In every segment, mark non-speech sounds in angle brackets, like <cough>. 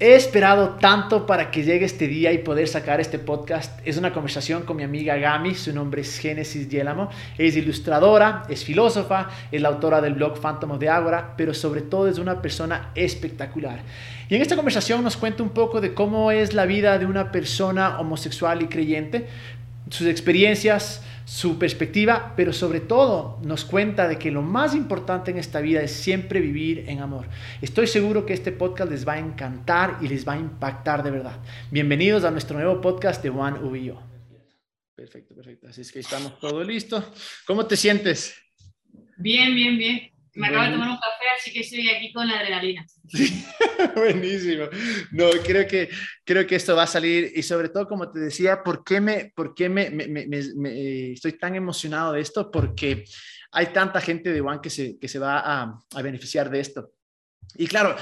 He esperado tanto para que llegue este día y poder sacar este podcast. Es una conversación con mi amiga Gami, su nombre es Génesis Yelamo. Es ilustradora, es filósofa, es la autora del blog Phantom of the Agora, pero sobre todo es una persona espectacular. Y en esta conversación nos cuenta un poco de cómo es la vida de una persona homosexual y creyente, sus experiencias, su perspectiva, pero sobre todo nos cuenta de que lo más importante en esta vida es siempre vivir en amor. Estoy seguro que este podcast les va a encantar y les va a impactar de verdad. Bienvenidos a nuestro nuevo podcast de Juan Ubillo. Perfecto, perfecto. Así es que estamos todo listo. ¿Cómo te sientes? Bien, bien, bien. Me acabo de tomar un café, así que estoy aquí con la adrenalina. Sí, <laughs> buenísimo. No, creo que, creo que esto va a salir y sobre todo, como te decía, ¿por qué, me, por qué me, estoy tan emocionado de esto? Porque hay tanta gente de One que se, que se va a, a beneficiar de esto. Y claro,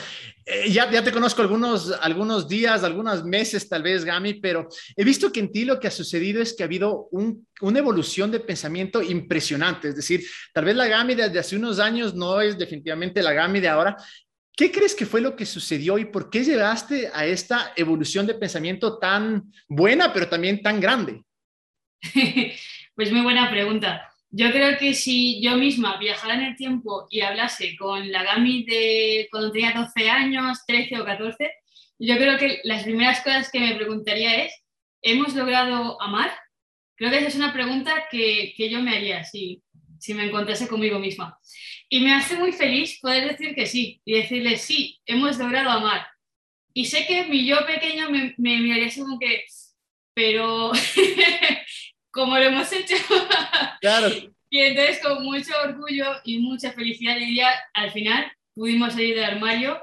eh, ya, ya te conozco algunos, algunos días, algunos meses tal vez, Gami, pero he visto que en ti lo que ha sucedido es que ha habido un, una evolución de pensamiento impresionante. Es decir, tal vez la Gami de hace unos años no es definitivamente la Gami de ahora. ¿Qué crees que fue lo que sucedió y por qué llegaste a esta evolución de pensamiento tan buena, pero también tan grande? <laughs> Pues muy buena pregunta. Yo creo que si yo misma viajara en el tiempo y hablase con la Gami de cuando tenía 12 años, 13 o 14, yo creo que las primeras cosas que me preguntaría es, ¿hemos logrado amar? Creo que esa es una pregunta que, que yo me haría si, si me encontrase conmigo misma. Y me hace muy feliz poder decir que sí y decirle, sí, hemos logrado amar. Y sé que mi yo pequeño me, me miraría así como que, pero <laughs> como lo hemos hecho. Claro. y entonces con mucho orgullo y mucha felicidad diría, al final pudimos salir del armario.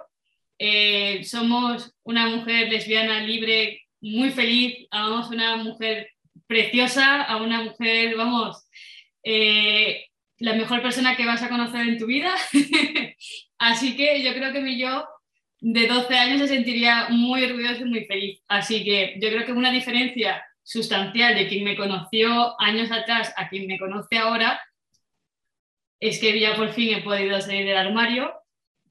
Eh, somos una mujer lesbiana libre, muy feliz, amamos una mujer preciosa, a una mujer, vamos, eh, la mejor persona que vas a conocer en tu vida. <laughs> Así que yo creo que mi yo de 12 años se sentiría muy orgulloso y muy feliz. Así que yo creo que una diferencia sustancial de quien me conoció años atrás a quien me conoce ahora es que ya por fin he podido salir del armario,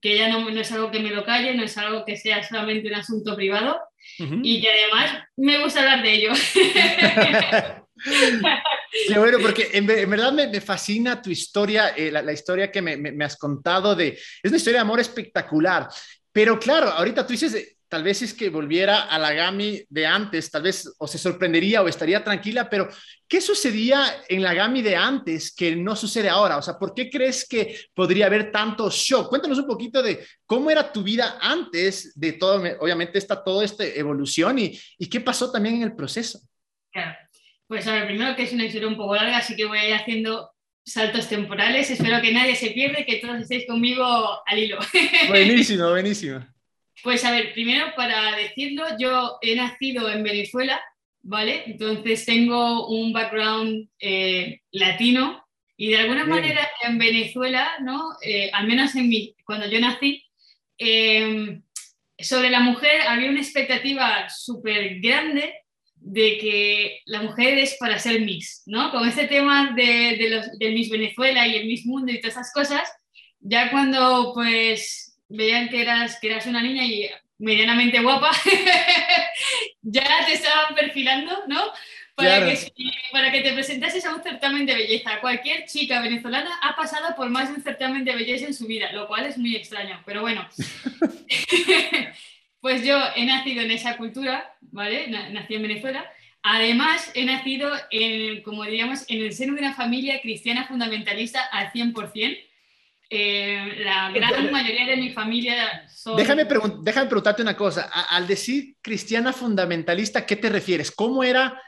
que ya no, no es algo que me lo calle, no es algo que sea solamente un asunto privado y que además me gusta hablar de ello. <laughs> Qué bueno, porque en, verdad me, fascina tu historia, eh, la, historia que me, me, has contado de... Es una historia de amor espectacular, pero claro, ahorita tú dices, tal vez es que volviera a la Gami de antes, tal vez o se sorprendería o estaría tranquila, pero ¿qué sucedía en la Gami de antes que no sucede ahora? O sea, ¿por qué crees que podría haber tanto shock? Cuéntanos un poquito de cómo era tu vida antes de todo, obviamente está toda esta evolución y, y qué pasó también en el proceso. Claro, pues a ver, primero que es una historia un poco larga, así que voy a ir haciendo saltos temporales. Espero que nadie se pierda y que todos estéis conmigo al hilo. <laughs> Buenísimo, buenísimo. Pues a ver, primero para decirlo, yo he nacido en Venezuela, ¿vale? Entonces tengo un background eh, latino y de alguna manera en Venezuela, ¿no? Eh, al menos en mi, cuando yo nací, em, sobre la mujer había una expectativa súper grande de que la mujer es para ser Miss, ¿no? Con este tema de, de los, del Miss Venezuela y el Miss Mundo y todas esas cosas, ya cuando pues veían que eras, que eras una niña y medianamente guapa, <laughs> ya te estaban perfilando, ¿no? Para, que, para que te presentases a un certamen de belleza. Cualquier chica venezolana ha pasado por más de un certamen de belleza en su vida, lo cual es muy extraño, pero bueno. <laughs> pues yo he nacido en esa cultura, ¿vale? Nací en Venezuela. Además, he nacido, en, como diríamos, en el seno de una familia cristiana fundamentalista al 100%. Eh, la gran mayoría de mi familia son... Déjame, déjame preguntarte una cosa. al decir cristiana fundamentalista, ¿qué te refieres? ¿Cómo era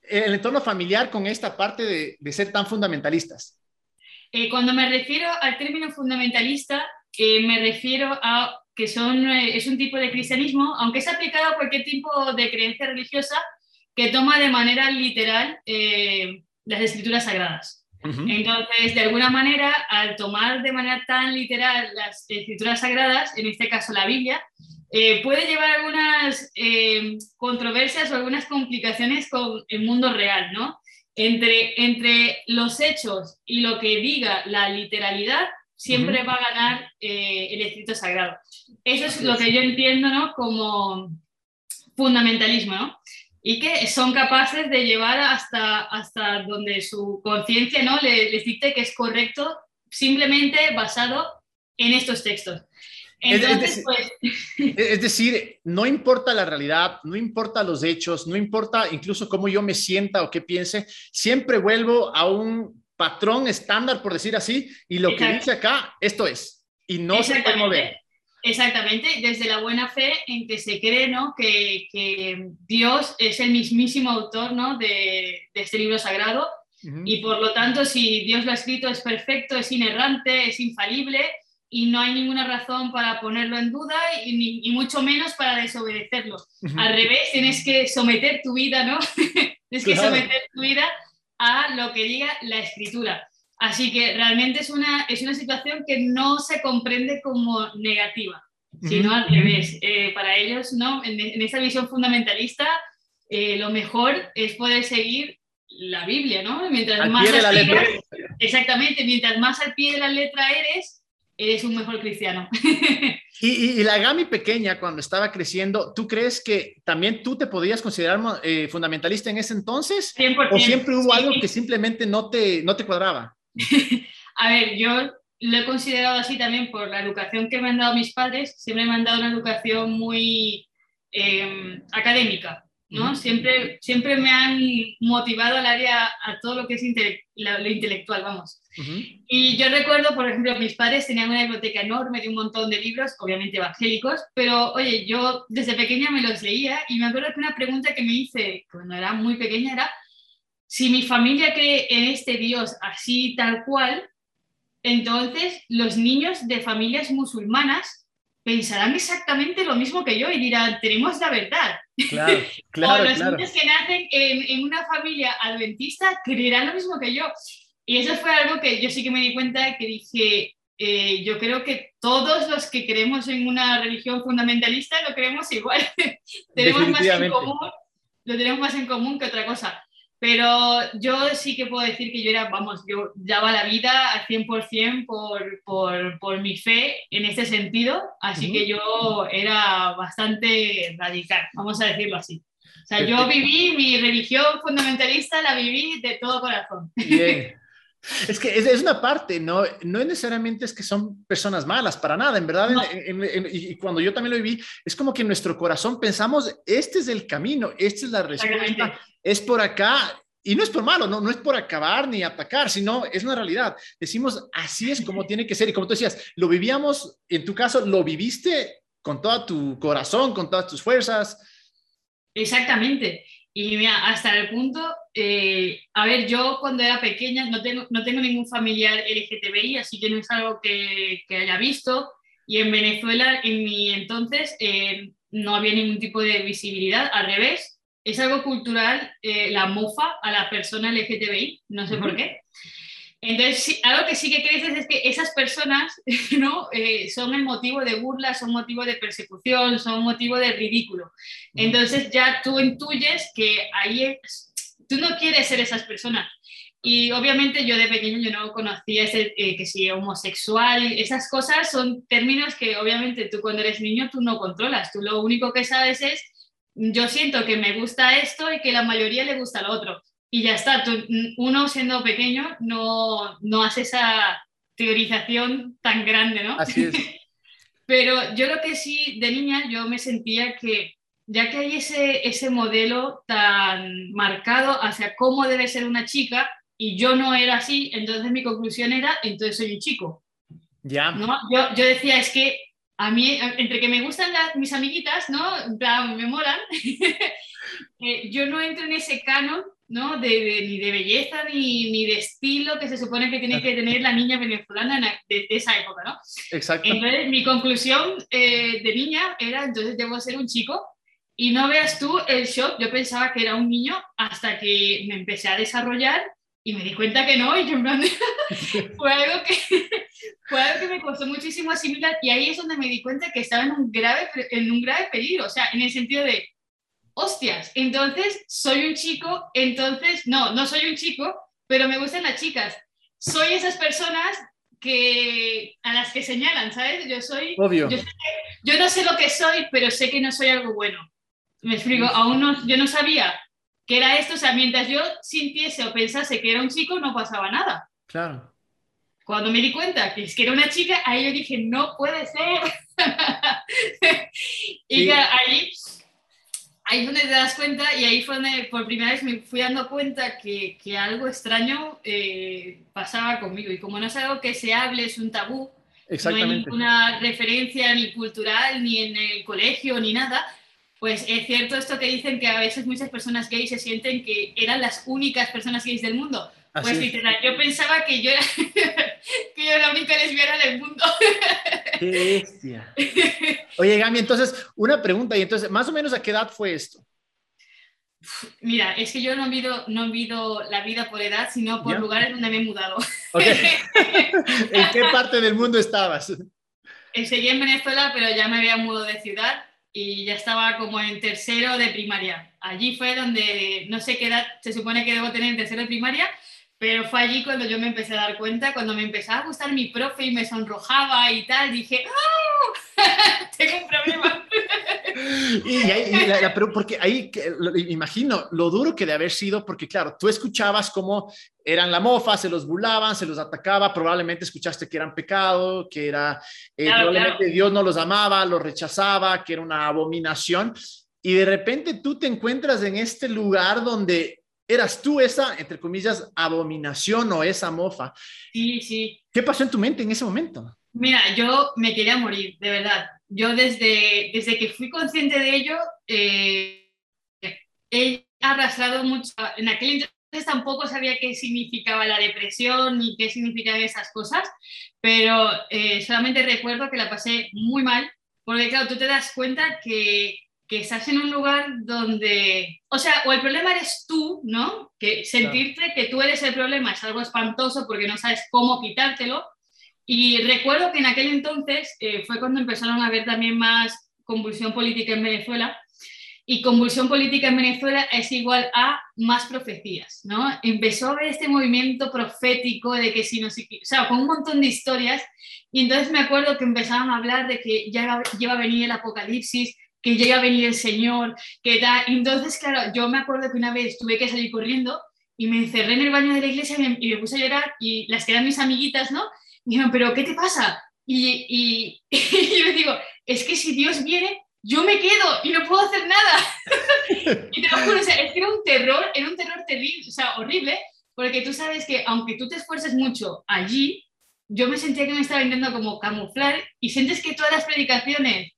el entorno familiar con esta parte de, de ser tan fundamentalistas? Eh, cuando me refiero al término fundamentalista, eh, me refiero a que son, es un tipo de cristianismo, aunque es aplicado a cualquier tipo de creencia religiosa, que toma de manera literal las escrituras sagradas. Entonces, de alguna manera, al tomar de manera tan literal las escrituras sagradas, en este caso la Biblia, eh, puede llevar algunas eh, controversias o algunas complicaciones con el mundo real, ¿no? Entre, entre los hechos y lo que diga la literalidad, siempre va a ganar eh, el escrito sagrado. Eso es lo que yo entiendo ¿no? como fundamentalismo, ¿no? y que son capaces de llevar hasta, hasta donde su conciencia ¿no? les, dicte que es correcto simplemente basado en estos textos. Entonces, pues, <laughs> es, decir, no importa la realidad, no importa los hechos, no importa incluso cómo yo me sienta o qué piense, siempre vuelvo a un patrón estándar, por decir así, y lo que dice acá, esto es, y no se puede mover. Exactamente, desde la buena fe en que se cree ¿no? que, que Dios es el mismísimo autor ¿no? de, de este libro sagrado y por lo tanto si Dios lo ha escrito es perfecto, es inerrante, es infalible y no hay ninguna razón para ponerlo en duda y, y mucho menos para desobedecerlo. Al revés, tienes que someter tu vida, ¿no? <laughs> tienes que someter tu vida a lo que diga la escritura. Así que realmente es una, es una situación que no se comprende como negativa, sino al revés. Eh, para ellos, ¿no? en, en esa visión fundamentalista, eh, lo mejor es poder seguir la Biblia, ¿no? Mientras más exactamente, mientras más al pie de la letra eres, eres un mejor cristiano. <laughs> y, la Gami pequeña, cuando estaba creciendo, ¿tú crees que también tú te podías considerar eh, fundamentalista en ese entonces? 100%, ¿O siempre hubo algo que simplemente no te, no te cuadraba? <laughs> a ver, yo lo he considerado así también por la educación que me han dado mis padres. Siempre me han dado una educación muy em, académica, ¿no? siempre, siempre me han motivado al área, a todo lo que es lo intelectual, vamos. Y yo recuerdo, por ejemplo, mis padres tenían una biblioteca enorme de un montón de libros, obviamente evangélicos, pero oye, yo desde pequeña me los leía y me acuerdo que una pregunta que me hice cuando era muy pequeña era, si mi familia cree en este Dios así tal cual, entonces los niños de familias musulmanas pensarán exactamente lo mismo que yo y dirán, tenemos la verdad. Claro, <laughs> claro, o los niños que nacen en, una familia adventista creerán lo mismo que yo. Y eso fue algo que yo sí que me di cuenta que dije, eh, yo creo que todos los que creemos en una religión fundamentalista lo creemos igual. <laughs> tenemos más en común, lo tenemos más en común que otra cosa. Pero yo sí que puedo decir que yo era, vamos, yo daba la vida al 100% por, por, por mi fe en ese sentido, así que yo era bastante radical, vamos a decirlo así. O sea, yo viví mi religión fundamentalista, la viví de todo corazón. Bien. <laughs> Es que es, una parte, ¿no? No necesariamente es que son personas malas, para nada, en verdad. y cuando yo también lo viví, es como que en nuestro corazón pensamos, este es el camino, esta es la respuesta, es por acá. Y no es por malo, no, no es por acabar ni atacar, sino es una realidad. Decimos, así es como <laughs> tiene que ser. Y como tú decías, lo vivíamos, en tu caso, lo viviste con todo tu corazón, con todas tus fuerzas. Exactamente. Y mira, hasta el punto, eh, a ver, yo cuando era pequeña no tengo, no tengo ningún familiar LGTBI, así que no es algo que, que haya visto. Y en Venezuela, en mi entonces, eh, no había ningún tipo de visibilidad, al revés, es algo cultural eh, la mofa a la persona LGTBI, no sé por qué. Entonces, algo que sí que creces es que esas personas <laughs> ¿no? Eh, son el motivo de burla, son motivo de persecución, son motivo de ridículo. Entonces ya tú intuyes que ahí tú no quieres ser esas personas. Y obviamente yo de pequeño yo no conocía ese, eh, que si homosexual, esas cosas son términos que obviamente tú cuando eres niño tú no controlas, tú lo único que sabes es yo siento que me gusta esto y que la mayoría le gusta lo otro y ya está. uno siendo pequeño no, no hace esa teorización tan grande, ¿no? Así es. <laughs> Pero yo lo que sí, de niña, yo me sentía que ya que hay ese, ese modelo tan marcado hacia cómo debe ser una chica y yo no era así, entonces mi conclusión era, entonces soy un chico. Ya. ¿no? Yo, yo decía, es que a mí, entre que me gustan mis amiguitas, ¿no? me molan, <laughs> eh, yo no entro en ese canon ¿no? De, ni de belleza ni, ni, de estilo que se supone que tiene que tener la niña venezolana de, esa época, ¿no? Exacto. Entonces, mi conclusión eh, de niña era, entonces debo ser un chico. Y no veas tú el shock, yo pensaba que era un niño hasta que me empecé a desarrollar y me di cuenta que no, y yo <laughs> fue, algo que, <laughs> fue algo que me costó muchísimo asimilar y ahí es donde me di cuenta que estaba en un grave, en un grave peligro, o sea, en el sentido de, hostias, entonces soy un chico, entonces, no, no soy un chico, pero me gustan las chicas. Soy esas personas, que a las que señalan, ¿sabes? Yo soy... Obvio. Yo, no sé lo que soy, pero sé que no soy algo bueno. Me explico, aún no, yo no sabía que era esto, o sea, mientras yo sintiese o pensase que era un chico, no pasaba nada. Claro. Cuando me di cuenta que es que era una chica, ahí yo dije, no puede ser. <laughs> y ahí, ahí es donde te das cuenta y ahí fue donde por primera vez me fui dando cuenta que, que algo extraño eh, pasaba conmigo. Y como no es algo que se hable, es un tabú, no hay ninguna referencia ni cultural, ni en el colegio, ni nada, pues es cierto esto que dicen que a veces muchas personas gays se sienten que eran las únicas personas gays del mundo. pues literal, yo pensaba que yo, era, <laughs> que yo era la única lesbiana del mundo. Qué bestia. Oye, Gami, entonces, una pregunta, y entonces, ¿más o menos a qué edad fue esto? Mira, es que yo no mido, no mido la vida por edad, sino por lugares donde me he mudado. <laughs> ¿En qué parte del mundo estabas? Seguí en Venezuela, pero ya me había mudado de ciudad y ya estaba como en tercero de primaria. Allí fue donde, no sé qué edad se supone que debo tener en tercero de primaria, pero fue allí cuando yo me empecé a dar cuenta, cuando me empezaba a gustar mi profe y me sonrojaba y tal, dije, ¡Oh! <laughs> Tengo un problema. <laughs> y, ahí, pero porque ahí imagino lo duro que de haber sido, porque claro, tú escuchabas cómo eran la mofa, se los burlaban, se los atacaba, probablemente escuchaste que eran pecado, que era, eh, probablemente Dios no los amaba, los rechazaba, que era una abominación. Y de repente tú te encuentras en este lugar donde eras tú esa, entre comillas, abominación o esa mofa. Sí, sí. ¿Qué pasó en tu mente en ese momento? Mira, yo me quería morir, de verdad. Yo desde, desde que fui consciente de ello, eh, he arrastrado mucho. En aquel entonces tampoco sabía qué significaba la depresión ni qué significaban esas cosas, pero eh, solamente recuerdo que la pasé muy mal, porque claro, tú te das cuenta que que estás en un lugar donde, o sea, o el problema eres tú, ¿no? Que sentirte que tú eres el problema es algo espantoso porque no sabes cómo quitártelo. Y recuerdo que en aquel entonces eh, fue cuando empezaron a haber también más convulsión política en Venezuela. Y convulsión política en Venezuela es igual a más profecías, ¿no? Empezó a haber este movimiento profético de que si no sé o sea, con un montón de historias. Y entonces me acuerdo que empezaban a hablar de que ya iba a venir el apocalipsis, que llega a venir el Señor, que da. Entonces, claro, yo me acuerdo que una vez tuve que salir corriendo y me encerré en el baño de la iglesia y me, puse a llorar y las que eran mis amiguitas, ¿no? Y dijeron, ¿pero qué te pasa? Y, y, <laughs> yo les digo, es que si Dios viene, yo me quedo y no puedo hacer nada. <laughs> y te lo juro, o sea, es que era un terror, era un terror terrible, o sea, horrible, porque tú sabes que aunque tú te esfuerces mucho allí, yo me sentía que me estaba intentando como camuflar y sientes que todas las predicaciones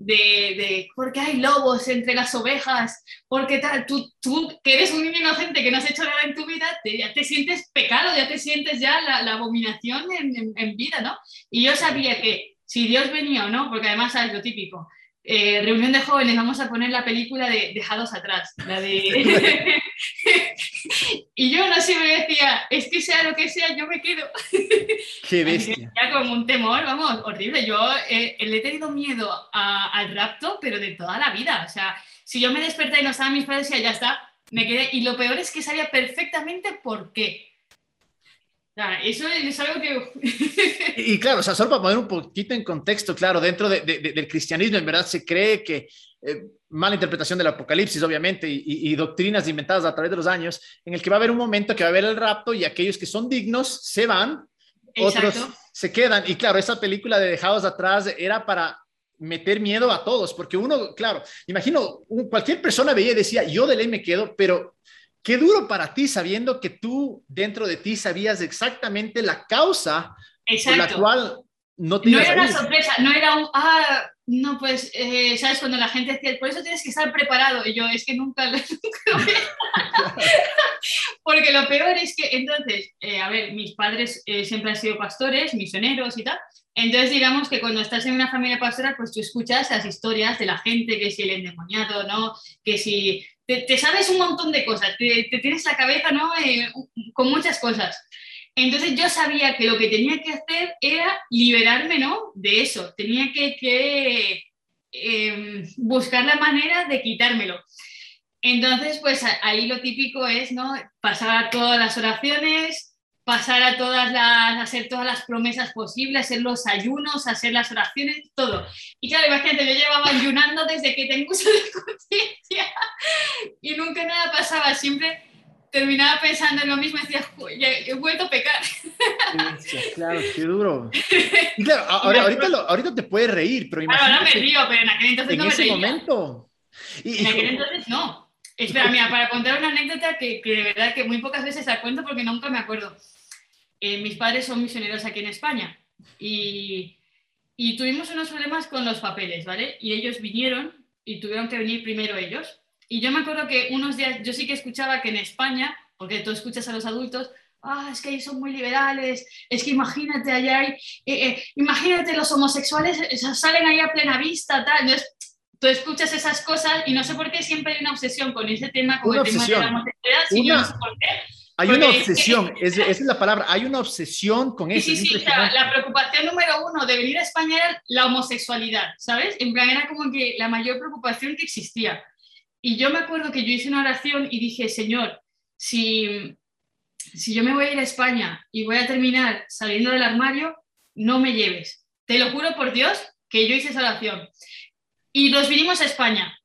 de, de porque hay lobos entre las ovejas, porque tal, tú, tú que eres un niño inocente que no has hecho nada en tu vida, te, ya te sientes pecado, ya te sientes ya la, la abominación en, en, vida, ¿no? Y yo sabía que si Dios venía o no, porque además es lo típico, eh, reunión de jóvenes, vamos a poner la película de Dejados atrás, la de... <laughs> y yo no siempre decía, es que sea lo que sea, yo me quedo. <laughs> Qué bestia. Ya como un temor, vamos, horrible. Yo eh, le he tenido miedo al rapto, pero de toda la vida. O sea, si yo me desperté y no estaban mis padres, ya está, me quedé. Y lo peor es que sabía perfectamente por qué eso es algo que... <laughs> y, claro, o sea, solo para poner un poquito en contexto, claro, dentro del cristianismo en verdad se cree que eh, mala interpretación del apocalipsis, obviamente, y, doctrinas inventadas a través de los años, en el que va a haber un momento que va a haber el rapto y aquellos que son dignos se van, otros se quedan. Y claro, esa película de Dejados atrás era para meter miedo a todos, porque uno, claro, imagino, cualquier persona veía y decía, yo de ley me quedo, pero Qué duro para ti sabiendo que tú dentro de ti sabías exactamente la causa por la cual no te No era una sorpresa, no era un, ah, no, pues, eh, ¿sabes? Cuando la gente decía, por eso tienes que estar preparado. Y yo, es que nunca, lo <laughs> <laughs> Porque lo peor es que, entonces, eh, a ver, mis padres eh, siempre han sido pastores, misioneros y tal. Entonces, digamos que cuando estás en una familia pastoral, pues tú escuchas las historias de la gente, que si el endemoniado, ¿no? Que si te, sabes un montón de cosas, te, tienes la cabeza ¿no? Eh, con muchas cosas. Entonces yo sabía que lo que tenía que hacer era liberarme ¿no? de eso, tenía que, em, buscar la manera de quitármelo. Entonces, pues ahí lo típico es ¿no? pasar todas las oraciones, pasar a todas las, hacer todas las promesas posibles, hacer los ayunos, hacer las oraciones, todo. Y claro, imagínate, yo llevaba ayunando desde que tengo <laughs> uso de conciencia y nunca nada pasaba, siempre terminaba pensando en lo mismo y decía, he vuelto a pecar. claro, qué duro. <laughs> Y claro, ahorita, ahorita te puedes reír, pero imagínate. Ahora me río, pero en aquel entonces no me reía. En ese momento. en aquel entonces no. Espera, mira, para contar una anécdota que, que, de verdad que muy pocas veces la cuento porque nunca me acuerdo. Eh, mis padres son misioneros aquí en España y, y tuvimos unos problemas con los papeles, ¿vale? Y ellos vinieron y tuvieron que venir primero ellos. Y yo me acuerdo que unos días, yo sí que escuchaba que en España, porque tú escuchas a los adultos, ah, es que ellos son muy liberales, es que imagínate allá, hay, eh, eh, imagínate los homosexuales salen ahí a plena vista, tal. Entonces, tú escuchas esas cosas y no sé por qué siempre hay una obsesión con ese tema, con el tema de la homosexualidad, si yo no sé por qué. Hay una obsesión, esa es la palabra, hay una obsesión con eso. Sí, sí, sí, la preocupación número uno de venir a España era la homosexualidad, ¿sabes? En plan, era como que la mayor preocupación que existía. Y yo me acuerdo que yo hice una oración y dije, Señor, si, si yo me voy a ir a España y voy a terminar saliendo del armario, no me lleves. Te lo juro por Dios que yo hice esa oración. Y nos vinimos a España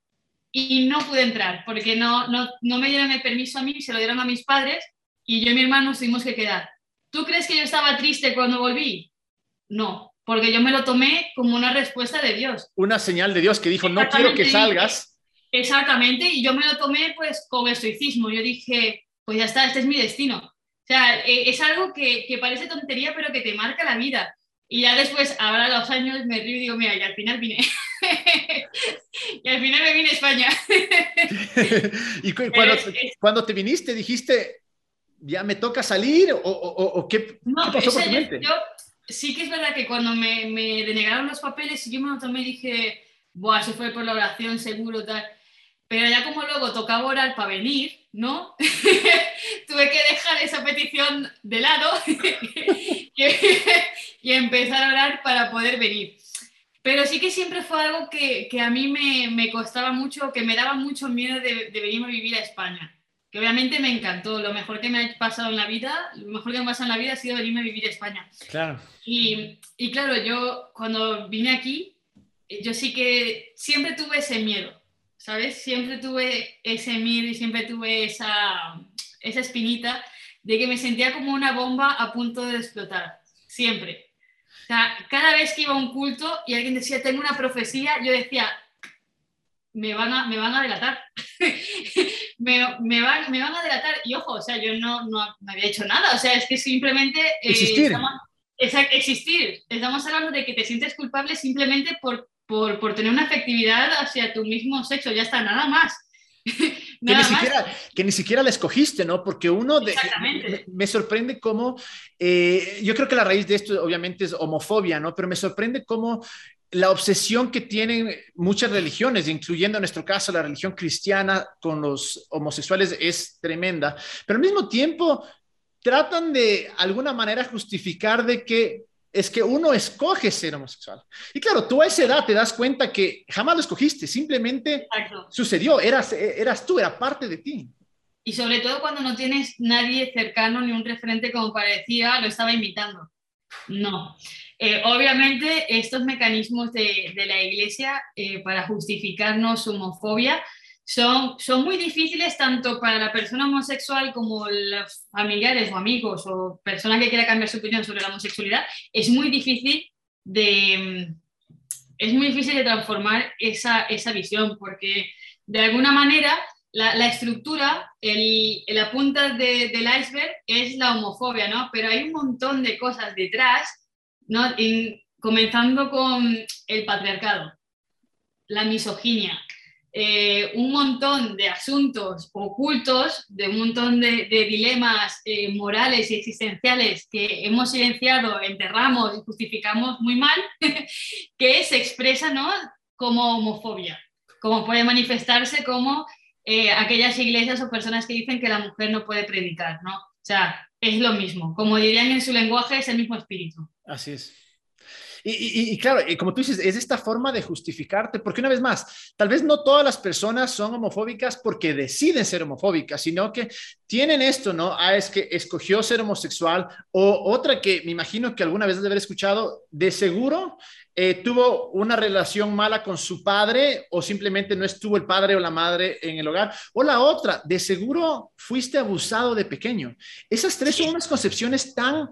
y no pude entrar porque no, no, no me dieron el permiso a mí, se lo dieron a mis padres y yo y mi hermano nos tuvimos que quedar. ¿Tú crees que yo estaba triste cuando volví? No, porque yo me lo tomé como una respuesta de Dios. Una señal de Dios que dijo, no quiero que salgas. Exactamente, y yo me lo tomé pues con estoicismo. Yo dije, pues ya está, este es mi destino. O sea, e, es algo que, que parece tontería, pero que te marca la vida. Y ya después, ahora los años, me río y digo, mira, y al final vine. <laughs> y al final me vine a España. <laughs> y cuando, cuando, te viniste, dijiste, ya me toca salir o, o, qué, no, pasó por tu mente? Yo, sí que es verdad que cuando me, me denegaron los papeles, yo me lo tomé y dije, Buah, se fue por la oración seguro, tal. Pero ya como luego tocaba orar para venir, ¿no? <laughs> Tuve que dejar esa petición de lado <laughs> y empezar a orar para poder venir. Pero sí que siempre fue algo que, que a mí me, me, costaba mucho, que me daba mucho miedo de, de, venir a vivir a España. Que obviamente me encantó. Lo mejor que me ha pasado en la vida, lo mejor que me ha pasado en la vida ha sido venirme a vivir a España. Claro. Y, y claro, yo cuando vine aquí, yo sí que siempre tuve ese miedo ¿sabes? Siempre tuve ese miedo y siempre tuve esa, esa espinita de que me sentía como una bomba a punto de explotar, siempre. O sea, cada vez que iba a un culto y alguien decía, tengo una profecía, yo decía, me van a, me van a delatar. <laughs> me, me, van, me van a delatar. Y ojo, o sea, yo no, no, había hecho nada. O sea, es que simplemente... Eh, existir. Estamos, existir. Estamos hablando de que te sientes culpable simplemente por por, por tener una afectividad hacia tu mismo sexo, ya está, nada más. <laughs> que, ni siquiera, que ni siquiera la escogiste, ¿no? Porque uno de, me, sorprende cómo, eh, yo creo que la raíz de esto obviamente es homofobia, ¿no? Pero me sorprende cómo la obsesión que tienen muchas religiones, incluyendo en nuestro caso la religión cristiana con los homosexuales, es tremenda. Pero al mismo tiempo tratan de alguna manera justificar de que es que uno escoge ser homosexual. Y claro, tú a esa edad te das cuenta que jamás lo escogiste, simplemente sucedió, eras, eras tú, era parte de ti. Y sobre todo cuando no tienes nadie cercano ni un referente como parecía, lo estaba invitando. No. Eh, obviamente, estos mecanismos de, de la Iglesia eh, para justificarnos su homofobia son, son muy difíciles tanto para la persona homosexual como los familiares o amigos o personas que quiera cambiar su opinión sobre la homosexualidad. Es muy difícil de, es muy difícil de transformar esa, esa visión porque de alguna manera la, la estructura, el, la punta de, del iceberg es la homofobia, ¿no? Pero hay un montón de cosas detrás, ¿no? comenzando con el patriarcado, la misoginia, eh, un montón de asuntos ocultos, de un montón de, dilemas eh, morales y existenciales que hemos silenciado, enterramos y justificamos muy mal, <laughs> que se expresa ¿no? como homofobia, como puede manifestarse como eh, aquellas iglesias o personas que dicen que la mujer no puede predicar, ¿no? O sea, es lo mismo, como dirían en su lenguaje, es el mismo espíritu. Así es. Y, claro, y como tú dices, es esta forma de justificarte, porque una vez más, tal vez no todas las personas son homofóbicas porque deciden ser homofóbicas, sino que tienen esto, ¿no? Ah, es que escogió ser homosexual, o otra que me imagino que alguna vez de haber escuchado, de seguro eh, tuvo una relación mala con su padre o simplemente no estuvo el padre o la madre en el hogar. O la otra, de seguro fuiste abusado de pequeño. Esas tres son unas concepciones tan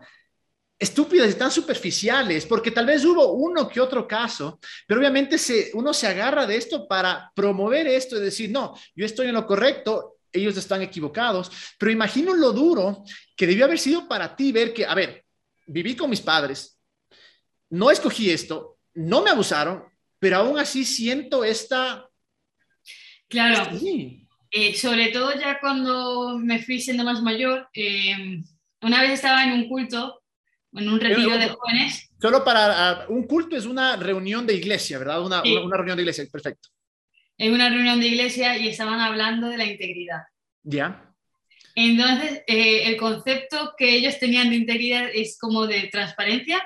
estúpidas y tan superficiales, porque tal vez hubo uno que otro caso, pero obviamente se, uno se agarra de esto para promover esto y decir, no, yo estoy en lo correcto, ellos están equivocados, pero imagino lo duro que debió haber sido para ti ver que, a ver, viví con mis padres, no escogí esto, no me abusaron, pero aún así siento esta... Claro. Eh, sobre todo ya cuando me fui siendo más mayor, eh, una vez estaba en un culto, en un retiro de jóvenes. Solo para ah, un culto es una reunión de iglesia, ¿verdad? Una, una, reunión de iglesia, perfecto. En una reunión de iglesia y estaban hablando de la integridad. Ya. Entonces, eh, el concepto que ellos tenían de integridad es como de transparencia,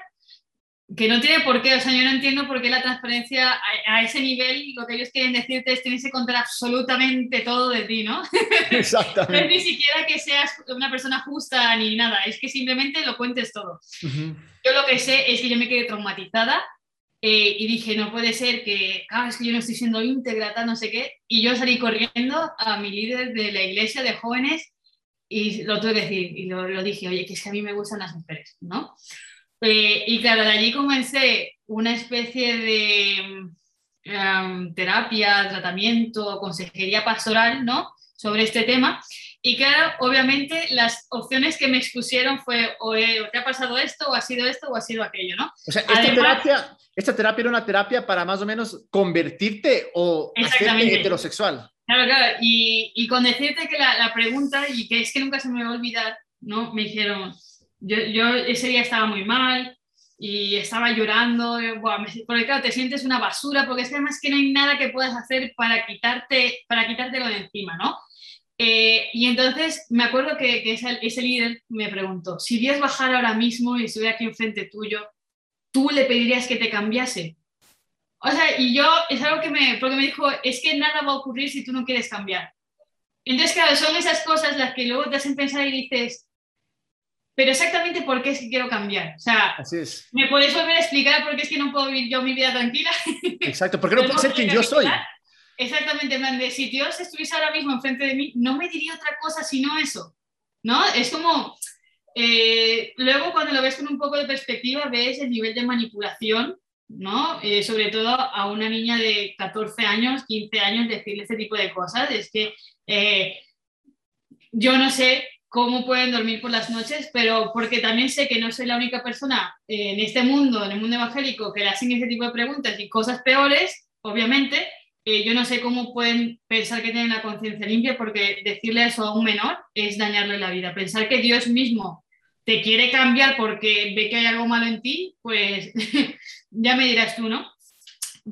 que no tiene por qué, o sea, yo no entiendo por qué la transparencia a, ese nivel, lo que ellos quieren decirte es tienes que contar absolutamente todo de ti, ¿no? Exactamente. <laughs> no es ni siquiera que seas una persona justa ni nada, es que simplemente lo cuentes todo. Yo lo que sé es que yo me quedé traumatizada eh, y dije, no puede ser que, ah, es que yo no estoy siendo íntegra, tal, no sé qué, y yo salí corriendo a mi líder de la iglesia de jóvenes y lo tuve que decir, y lo, lo dije, oye, que es que a mí me gustan las mujeres, ¿no? Eh, y claro, de allí comencé una especie de em, terapia, tratamiento, consejería pastoral, ¿no? Sobre este tema. Y claro, obviamente las opciones que me expusieron fue o, te ha pasado esto, o ha sido esto, o ha sido aquello, ¿no? O sea, esta, terapia, esta terapia era una terapia para más o menos convertirte o hacerte heterosexual. Claro, claro. Y, y con decirte que la, la, pregunta, y que es que nunca se me va a olvidar, ¿no? Me dijeron, yo, ese día estaba muy mal y estaba llorando, porque claro, te sientes una basura, porque es que además que no hay nada que puedas hacer para, quitarte, para quitártelo de encima, ¿no? Eh, y entonces me acuerdo que, que ese, ese, líder me preguntó, si Dios bajara ahora mismo y estuviera aquí enfrente tuyo, ¿tú le pedirías que te cambiase? O sea, y yo, es algo que me, porque me dijo, es que nada va a ocurrir si tú no quieres cambiar. Entonces, claro, son esas cosas las que luego te hacen pensar y dices, pero exactamente por qué es que quiero cambiar. O sea, ¿me podéis volver a explicar por qué es que no puedo vivir yo mi vida tranquila? Exacto, porque no <laughs> puedo ser quien yo soy. Exactamente, man, de si Dios estuviese ahora mismo enfrente de mí, no me diría otra cosa sino eso, ¿no? Es como, eh, luego cuando lo ves con un poco de perspectiva, ves el nivel de manipulación, ¿no? Eh, sobre todo a una niña de 14 años, 15 años, decirle este tipo de cosas. Es que eh, yo no sé cómo pueden dormir por las noches, pero porque también sé que no soy la única persona en este mundo, en el mundo evangélico, que le hacen ese tipo de preguntas y cosas peores, obviamente, eh, yo no sé cómo pueden pensar que tienen la conciencia limpia, porque decirle eso a un menor es dañarle la vida. Pensar que Dios mismo te quiere cambiar porque ve que hay algo malo en ti, pues <laughs> ya me dirás tú, ¿no?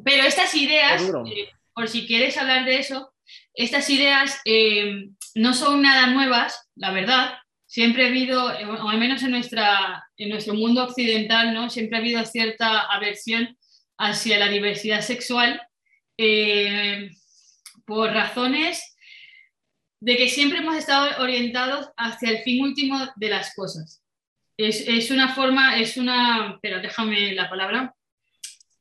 Pero estas ideas, eh, por si quieres hablar de eso, estas ideas eh, no son nada nuevas, la verdad. Siempre ha habido, o al menos en, nuestra, en nuestro mundo occidental, ¿no? siempre ha habido cierta aversión hacia la diversidad sexual eh, por razones de que siempre hemos estado orientados hacia el fin último de las cosas. Es, es una forma, es una, pero déjame la palabra,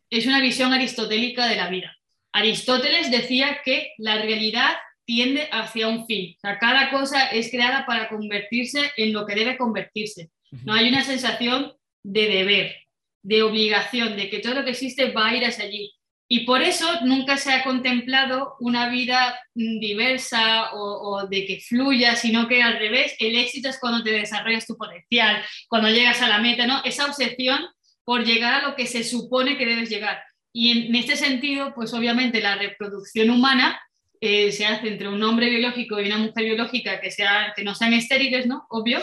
es una visión aristotélica de la vida. Aristóteles decía que la realidad tiende hacia un fin. O sea, cada cosa es creada para convertirse en lo que debe convertirse. No hay una sensación de deber, de obligación, de que todo lo que existe va a ir hacia allí. Y por eso nunca se ha contemplado una vida diversa o, o, de que fluya, sino que al revés, el éxito es cuando te desarrollas tu potencial, cuando llegas a la meta, ¿no? Esa obsesión por llegar a lo que se supone que debes llegar. Y en, este sentido, pues obviamente la reproducción humana eh, se hace entre un hombre biológico y una mujer biológica que, sea, que no sean estériles, ¿no? Obvio.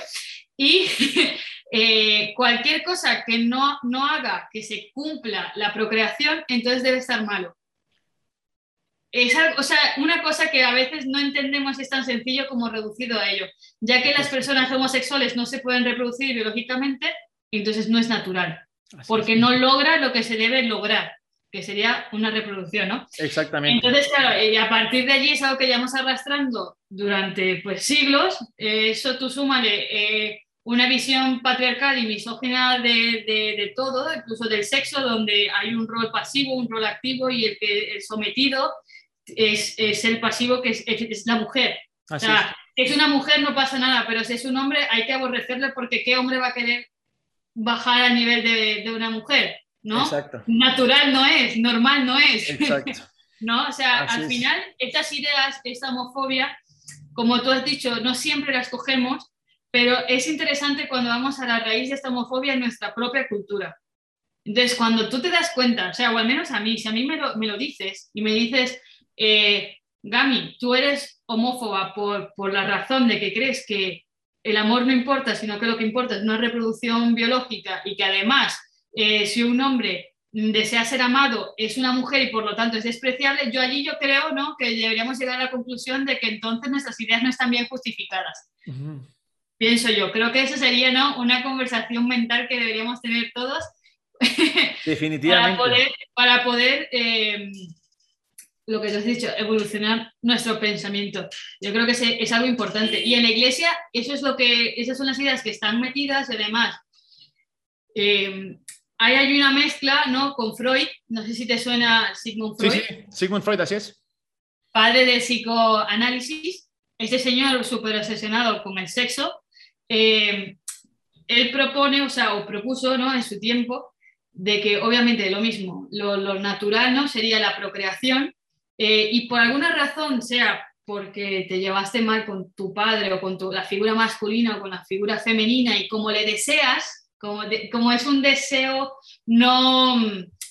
Y <laughs> eh, cualquier cosa que no, no haga que se cumpla la procreación, entonces debe estar malo. Es o sea, una cosa que a veces no entendemos es tan sencillo como reducido a ello, ya que las personas homosexuales no se pueden reproducir biológicamente, entonces no es natural. porque no logra lo que se debe lograr, que sería una reproducción, ¿no? Exactamente. Entonces, claro, y a partir de allí es algo que llevamos arrastrando durante pues, siglos. Eh, eso tú súmale eh, una visión patriarcal y misógina de, de, todo, incluso del sexo, donde hay un rol pasivo, un rol activo y el, que, el sometido es, es, el pasivo que es, es la mujer. o sea, si es una mujer no pasa nada, pero si es un hombre hay que aborrecerle porque ¿qué hombre va a querer bajar al nivel de, de una mujer? ¿No? Exacto. Natural no es, normal no es. Exacto. <laughs> ¿No? O sea, al final, estas ideas, esta homofobia, como tú has dicho, no siempre las cogemos, pero es interesante cuando vamos a la raíz de esta homofobia en nuestra propia cultura. Entonces, cuando tú te das cuenta, o sea, o al menos a mí, si a mí me lo, me lo dices y me dices, eh, Gami, tú eres homófoba por, por la razón de que crees que el amor no importa, sino que lo que importa es una reproducción biológica y que además, eh, si un hombre desea ser amado es una mujer y por lo tanto es despreciable, yo allí yo creo ¿no? que deberíamos llegar a la conclusión de que entonces nuestras ideas no están bien justificadas pienso yo. Creo que eso sería ¿no? una conversación mental que deberíamos tener todos. <laughs> Definitivamente. para poder, para poder eh, lo que te has dicho, evolucionar nuestro pensamiento. Yo creo que es, algo importante. Y en la iglesia, eso es lo que, esas son las ideas que están metidas y además. Eh, hay, hay una mezcla ¿no? con Freud, no sé si te suena Sigmund Freud. Sí, sí, Sigmund Freud, así es. Padre del psicoanálisis, este señor súper obsesionado con el sexo, eh, él propone, o sea, o propuso ¿no? en su tiempo, de que obviamente lo mismo, lo, natural ¿no? sería la procreación, eh, y por alguna razón, sea porque te llevaste mal con tu padre o con tu, la figura masculina o con la figura femenina, y como le deseas, como, como es un deseo no,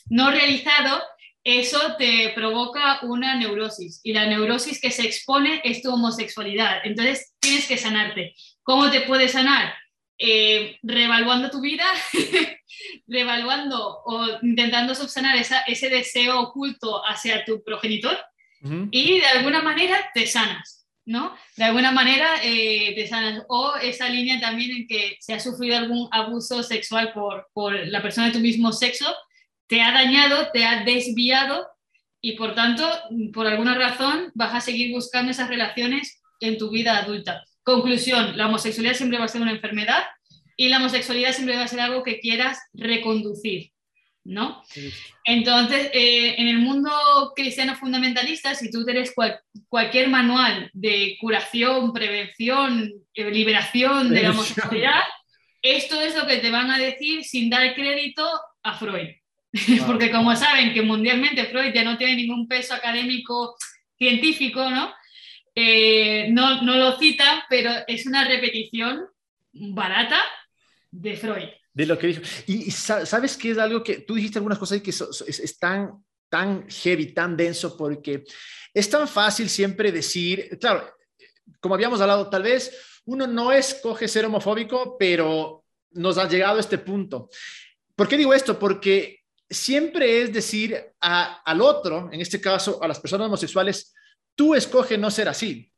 no realizado, eso te provoca una neurosis y la neurosis que se expone es tu homosexualidad. Entonces tienes que sanarte. ¿Cómo te puedes sanar? Eh, revaluando tu vida, <laughs> revaluando o intentando subsanar ese deseo oculto hacia tu progenitor y de alguna manera te sanas, ¿no? De alguna manera eh. O esa línea también en que se ha sufrido algún abuso sexual por, por la persona de tu mismo sexo, te ha dañado, te ha desviado y por tanto, por alguna razón, vas a seguir buscando esas relaciones en tu vida adulta. Conclusión, la homosexualidad siempre va a ser una enfermedad y la homosexualidad siempre va a ser algo que quieras reconducir, ¿no? Entonces, eh, en el mundo cristiano fundamentalista, si tú tienes cualquier manual de curación, prevención, eh, liberación de la homosexualidad, esto es lo que te van a decir sin dar crédito a Freud. <laughs> Porque como saben que mundialmente Freud ya no tiene ningún peso académico científico, ¿no? Eh, no, no lo cita, pero es una repetición barata de Freud. De lo que dijo. Y, sabes que es algo que tú dijiste algunas cosas y que es, tan, tan heavy, tan denso, porque es tan fácil siempre decir, claro, como habíamos hablado, tal vez uno no escoge ser homofóbico, pero nos ha llegado a este punto. ¿Por qué digo esto? Porque siempre es decir al otro, en este caso a las personas homosexuales, tú escoge no ser así.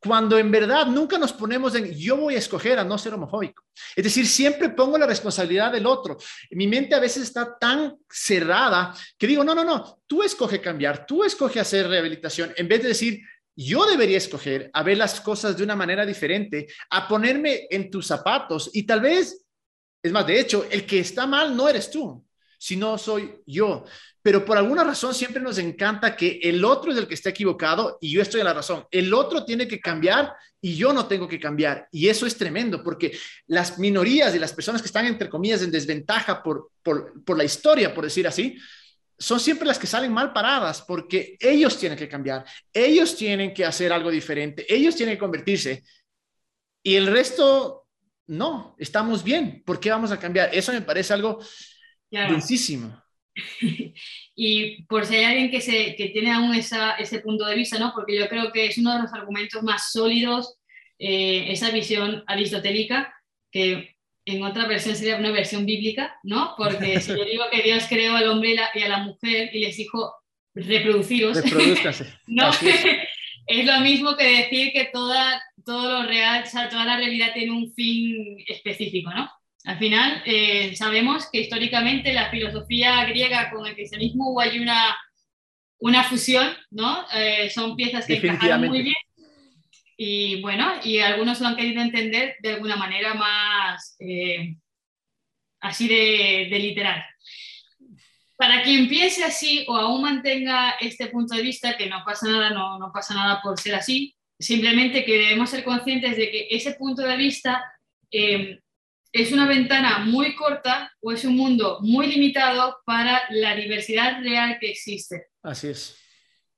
Cuando en verdad nunca nos ponemos en yo voy a escoger a no ser homofóbico. Es decir, siempre pongo la responsabilidad del otro. Mi mente a veces está tan cerrada que digo, no, no, no, tú escoge cambiar, tú escoge hacer rehabilitación, en vez de decir, yo debería escoger a ver las cosas de una manera diferente, a ponerme en tus zapatos y tal vez, es más, de hecho, el que está mal no eres tú, sino soy yo pero por alguna razón siempre nos encanta que el otro es el que está equivocado y yo estoy en la razón. El otro tiene que cambiar y yo no tengo que cambiar. Y eso es tremendo porque las minorías y las personas que están, entre comillas, en desventaja por, por, la historia, por decir así, son siempre las que salen mal paradas porque ellos tienen que cambiar, ellos tienen que hacer algo diferente, ellos tienen que convertirse. Y el resto, no, estamos bien. ¿Por qué vamos a cambiar? Eso me parece algo densísimo. <laughs> y por si hay alguien que, se, que tiene aún esa, ese punto de vista, ¿no? porque yo creo que es uno de los argumentos más sólidos, eh, esa visión aristotélica, que en otra versión sería una versión bíblica, ¿no? Porque si yo digo que Dios creó al hombre y, a la mujer y les dijo reproduciros, <laughs> ¿no? <laughs> Es. lo mismo que decir que toda, todo lo real, o sea, toda la realidad tiene un fin específico, ¿no? Al final, eh, sabemos que históricamente la filosofía griega con el cristianismo hubo hay una, una fusión, ¿no? Eh, son piezas que encajaron muy bien. Y bueno, y algunos lo han querido entender de alguna manera más eh, así de, de literal. Para quien piense así o aún mantenga este punto de vista, que no pasa nada, no, no pasa nada por ser así, simplemente que debemos ser conscientes de que ese punto de vista es una ventana muy corta o es un mundo muy limitado para la diversidad real que existe. Así es.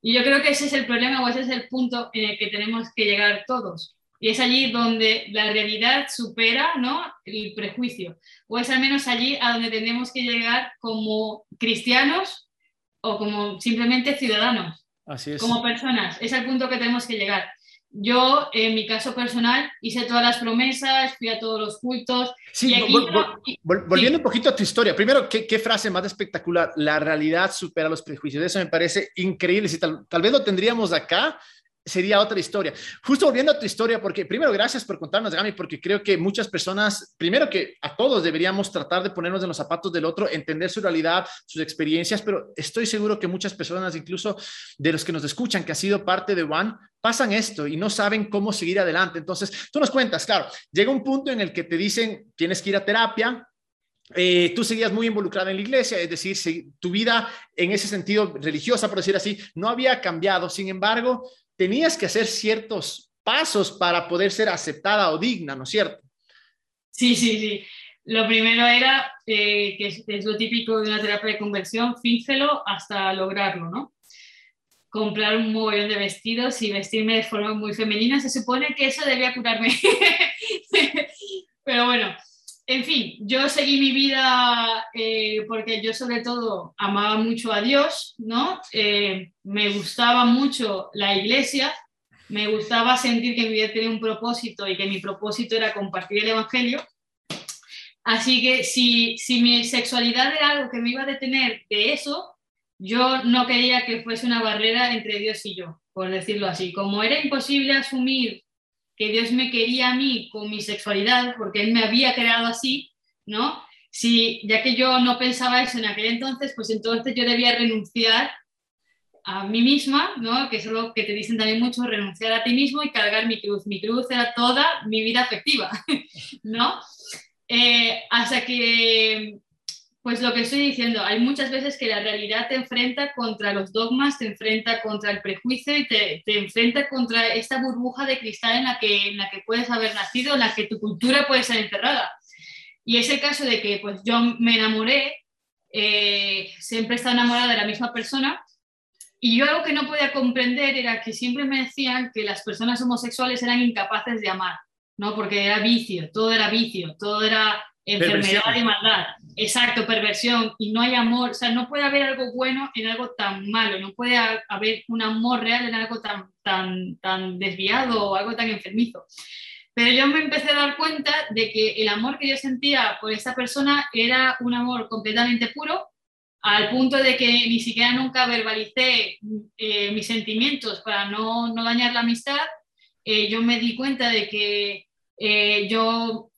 Y yo creo que ese es el problema o ese es el punto en el que tenemos que llegar todos. Y es allí donde la realidad supera ¿no? el prejuicio. O es al menos allí a donde tenemos que llegar como cristianos o como simplemente ciudadanos. Así es. Como personas. Es el punto que tenemos que llegar. Yo, en mi caso personal, hice todas las promesas, fui a todos los cultos. Sí, volviendo un poquito a tu historia. Primero, ¿qué, frase más espectacular? La realidad supera los prejuicios. Eso me parece increíble. Si tal, tal vez lo tendríamos acá, sería otra historia. Justo volviendo a tu historia, porque primero, gracias por contarnos, Gami, porque creo que muchas personas, primero que a todos deberíamos tratar de ponernos en los zapatos del otro, entender su realidad, sus experiencias, pero estoy seguro que muchas personas, incluso de los que nos escuchan, que ha sido parte de One, pasan esto y no saben cómo seguir adelante. Entonces, tú nos cuentas, claro, llega un punto en el que te dicen, tienes que ir a terapia, eh, tú seguías muy involucrada en la iglesia, es decir, tu vida en ese sentido religiosa, por decir así, no había cambiado. Sin embargo, tenías que hacer ciertos pasos para poder ser aceptada o digna, ¿no es cierto? Sí, sí, sí. Lo primero era, eh, que es, lo típico de una terapia de conversión, fíncelo hasta lograrlo, ¿no? Comprar un mogollón de vestidos y vestirme de forma muy femenina, se supone que eso debía curarme. <laughs> Pero bueno, en fin, yo seguí mi vida eh, porque yo sobre todo amaba mucho a Dios, ¿no? Eh, me gustaba mucho la iglesia, me gustaba sentir que mi vida tenía un propósito y que mi propósito era compartir el Evangelio. Así que si, si mi sexualidad era algo que me iba a detener de eso, yo no quería que fuese una barrera entre Dios y yo, por decirlo así. Como era imposible asumir que Dios me quería a mí con mi sexualidad, porque Él me había creado así, ¿no? Si, ya que yo no pensaba eso en aquel entonces, pues entonces yo debía renunciar a mí misma, ¿no? que es lo que te dicen también mucho, renunciar a ti mismo y cargar mi cruz. Mi cruz era toda mi vida afectiva, <laughs> ¿no? Eh, hasta que, pues lo que estoy diciendo, hay muchas veces que la realidad te enfrenta contra los dogmas, te enfrenta contra el prejuicio y te, te enfrenta contra esta burbuja de cristal en la, que, en la que puedes haber nacido, en la que tu cultura puede ser encerrada. Y ese caso de que pues yo me enamoré, eh, siempre estaba enamorada de la misma persona, y yo algo que no podía comprender era que siempre me decían que las personas homosexuales eran incapaces de amar, ¿no? Porque era vicio, todo era vicio, todo era enfermedad y maldad. Exacto, perversión, y no hay amor, o sea, no puede haber algo bueno en algo tan malo, no puede haber un amor real en algo tan, tan, tan desviado o algo tan enfermizo. Pero yo me empecé a dar cuenta de que el amor que yo sentía por esta persona era un amor completamente puro, al punto de que ni siquiera nunca verbalicé eh, mis sentimientos para no, no dañar la amistad, eh, yo me di cuenta de que eh, yo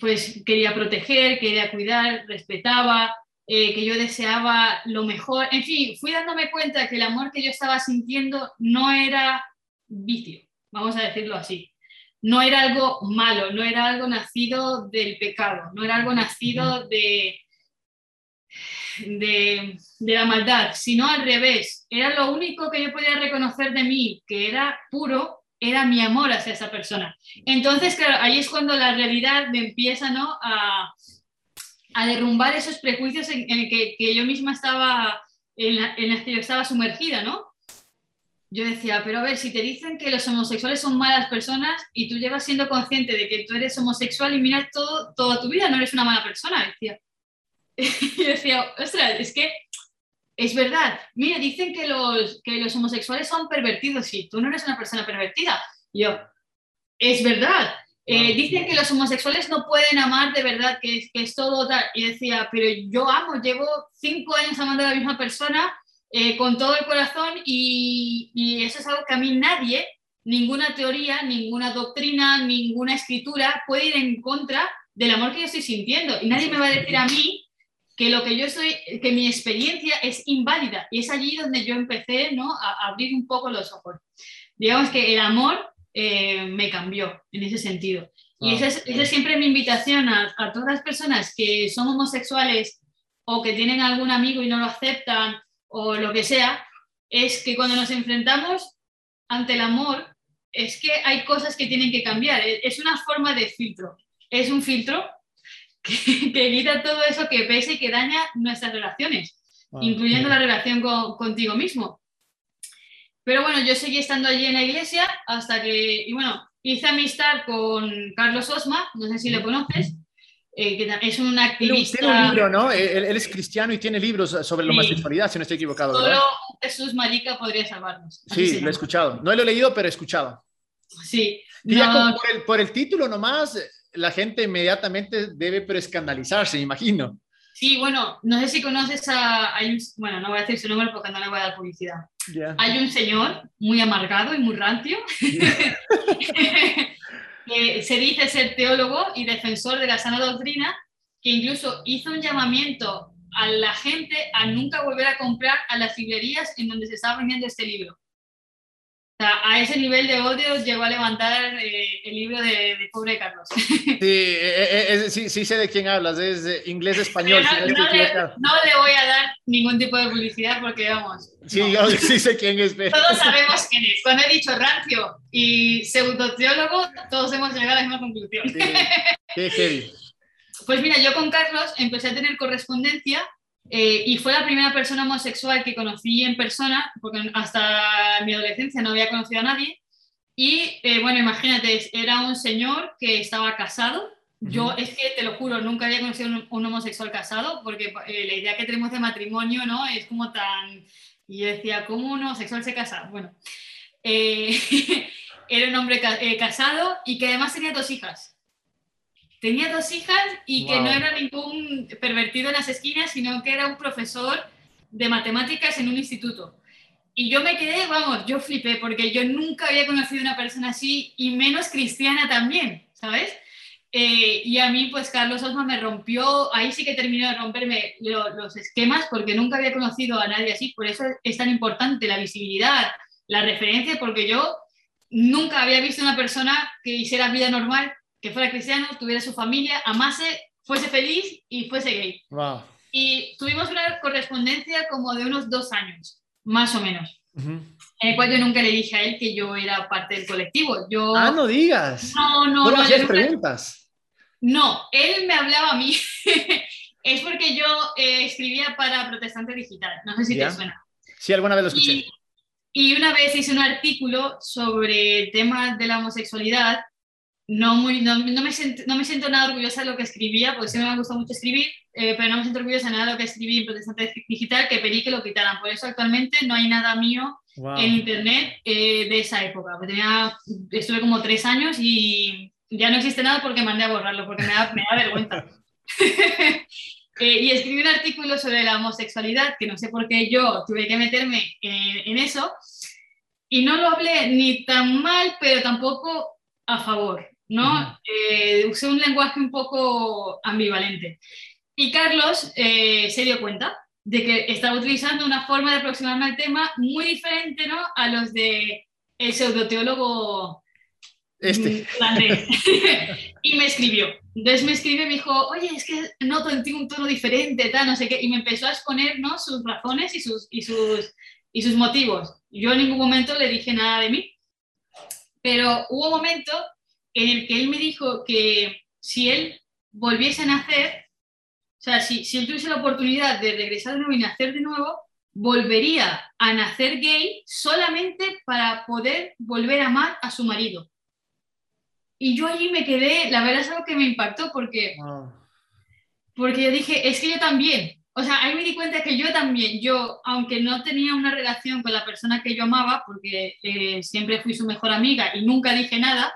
pues quería proteger, quería cuidar, respetaba, que yo deseaba lo mejor. En fin, fui dándome cuenta que el amor que yo estaba sintiendo no era vicio, vamos a decirlo así. No era algo malo, no era algo nacido del pecado, no era algo nacido de, de, la maldad, sino al revés. Era lo único que yo podía reconocer de mí, que era puro, era mi amor hacia esa persona. Entonces, claro, ahí es cuando la realidad me empieza a, a derrumbar esos prejuicios en, en que, yo misma estaba, en, la, que estaba sumergida, ¿no? Yo decía, pero a ver, si te dicen que los homosexuales son malas personas y tú llevas siendo consciente de que tú eres homosexual y miras todo, toda tu vida, no eres una mala persona, decía. <laughs> y decía, ostras, es que es verdad. Mira, dicen que los, que los homosexuales son pervertidos. y tú no eres una persona pervertida. yo, es verdad. Eh, dicen que los homosexuales no pueden amar de verdad, que es, que es todo tal. Y decía, pero yo amo, llevo cinco años amando a la misma persona eh, con todo el corazón y, y eso es algo que a mí nadie, ninguna teoría, ninguna doctrina, ninguna escritura puede ir en contra del amor que yo estoy sintiendo. Y nadie me va a decir a mí que lo que yo soy, que mi experiencia es inválida. Y es allí donde yo empecé ¿no? a, abrir un poco los ojos. Digamos que el amor eh, me cambió en ese sentido. Y esa es, siempre mi invitación a, a, todas las personas que son homosexuales o que tienen algún amigo y no lo aceptan o lo que sea, es que cuando nos enfrentamos ante el amor, es que hay cosas que tienen que cambiar. Es una forma de filtro. Es un filtro que, <laughs> que quita todo eso que pesa y que daña nuestras relaciones, ah, incluyendo la relación contigo mismo. Pero bueno, yo seguí estando allí en la iglesia hasta que, y bueno, hice amistad con Carlos Osma, no sé si lo conoces, eh, que es un activista. Tiene un libro, ¿no? Él, es cristiano y tiene libros sobre la homosexualidad, si no estoy equivocado. Solo Jesús Marica podría salvarnos. Sí, lo he escuchado. No lo he leído, pero he escuchado. Sí. por, el, por el título nomás, la gente inmediatamente debe pero escandalizarse, me imagino. Sí, bueno, no sé si conoces a... bueno, no voy a decir su nombre porque no le voy a dar publicidad. Hay un señor muy amargado y muy rancio <laughs> que se dice ser teólogo y defensor de la sana doctrina, que incluso hizo un llamamiento a la gente a nunca volver a comprar a las librerías en donde se estaba vendiendo este libro a ese nivel de odio llegó a levantar eh, el libro de, Pobre Carlos. <laughs> Sí, eh, eh, sí, sí, sé de quién hablas, es inglés-español. No, le, voy a dar ningún tipo de publicidad porque vamos. Sí, yo sí sé quién es. Todos sabemos quién es. Cuando he dicho rancio y pseudoteólogo, todos hemos llegado a la misma conclusión. qué heavy. <laughs> Pues mira, yo con Carlos empecé a tener correspondencia eh, y fue la primera persona homosexual que conocí en persona, porque hasta mi adolescencia no había conocido a nadie. Y eh, bueno, imagínate, era un señor que estaba casado. Yo es que te lo juro, nunca había conocido un, un homosexual casado, porque eh, la idea que tenemos de matrimonio, ¿no? Es como tan... Y yo decía, ¿cómo un homosexual se casa? Bueno, <laughs> era un hombre casado y que además tenía dos hijas tenía dos hijas y que no era ningún pervertido en las esquinas, sino que era un profesor de matemáticas en un instituto. Y yo me quedé, vamos, yo flipé porque yo nunca había conocido una persona así y menos cristiana también, ¿sabes? Eh, y a mí, pues Carlos Osma me rompió, ahí sí que terminó de romperme los esquemas porque nunca había conocido a nadie así, por eso es tan importante la visibilidad, la referencia, porque yo nunca había visto una persona que hiciera vida normal que fuera cristiano, tuviera su familia, amase, fuese feliz y fuese gay. Y tuvimos una correspondencia como de unos dos años, más o menos. En el cual yo nunca le dije a él que yo era parte del colectivo. Yo, ah, no digas. No, no, no. hacías preguntas? No, él me hablaba a mí. <laughs> es porque yo eh, escribía para Protestante Digital. No sé si te suena. Sí, alguna vez lo escuché. Y, y una vez hice un artículo sobre temas de la homosexualidad no, muy, no, me siento, no me siento nada orgullosa de lo que escribía, porque sí me gusta mucho escribir, eh, pero no me siento orgullosa de nada de lo que escribí en Protestante Digital, que pedí que lo quitaran. Por eso actualmente no hay nada mío en Internet eh, de esa época. Tenía, estuve como tres años y ya no existe nada porque mandé a borrarlo, porque me da, me da vergüenza. <laughs> Eh, y escribí un artículo sobre la homosexualidad, que no sé por qué yo tuve que meterme en eso, y no lo hablé ni tan mal, pero tampoco a favor. ¿No? Eh, usé un lenguaje un poco ambivalente. Y Carlos eh, se dio cuenta de que estaba utilizando una forma de aproximarme al tema muy diferente ¿no? a los de el pseudoteólogo este. <laughs> y me escribió. Entonces me escribió y me dijo, oye, es que noto en ti un tono diferente, tal, no sé qué. Y me empezó a exponer ¿no? sus razones y sus, y, sus, y sus motivos. Yo en ningún momento le dije nada de mí. Pero hubo un momento en el que él me dijo que si él volviese a nacer, o sea, si, si él tuviese la oportunidad de regresar de nuevo y nacer de nuevo, volvería a nacer gay solamente para poder volver a amar a su marido. Y yo allí me quedé, la verdad es algo que me impactó porque, porque yo dije, es que yo también, o sea, ahí me di cuenta que yo también, yo, aunque no tenía una relación con la persona que yo amaba, porque eh, siempre fui su mejor amiga y nunca dije nada,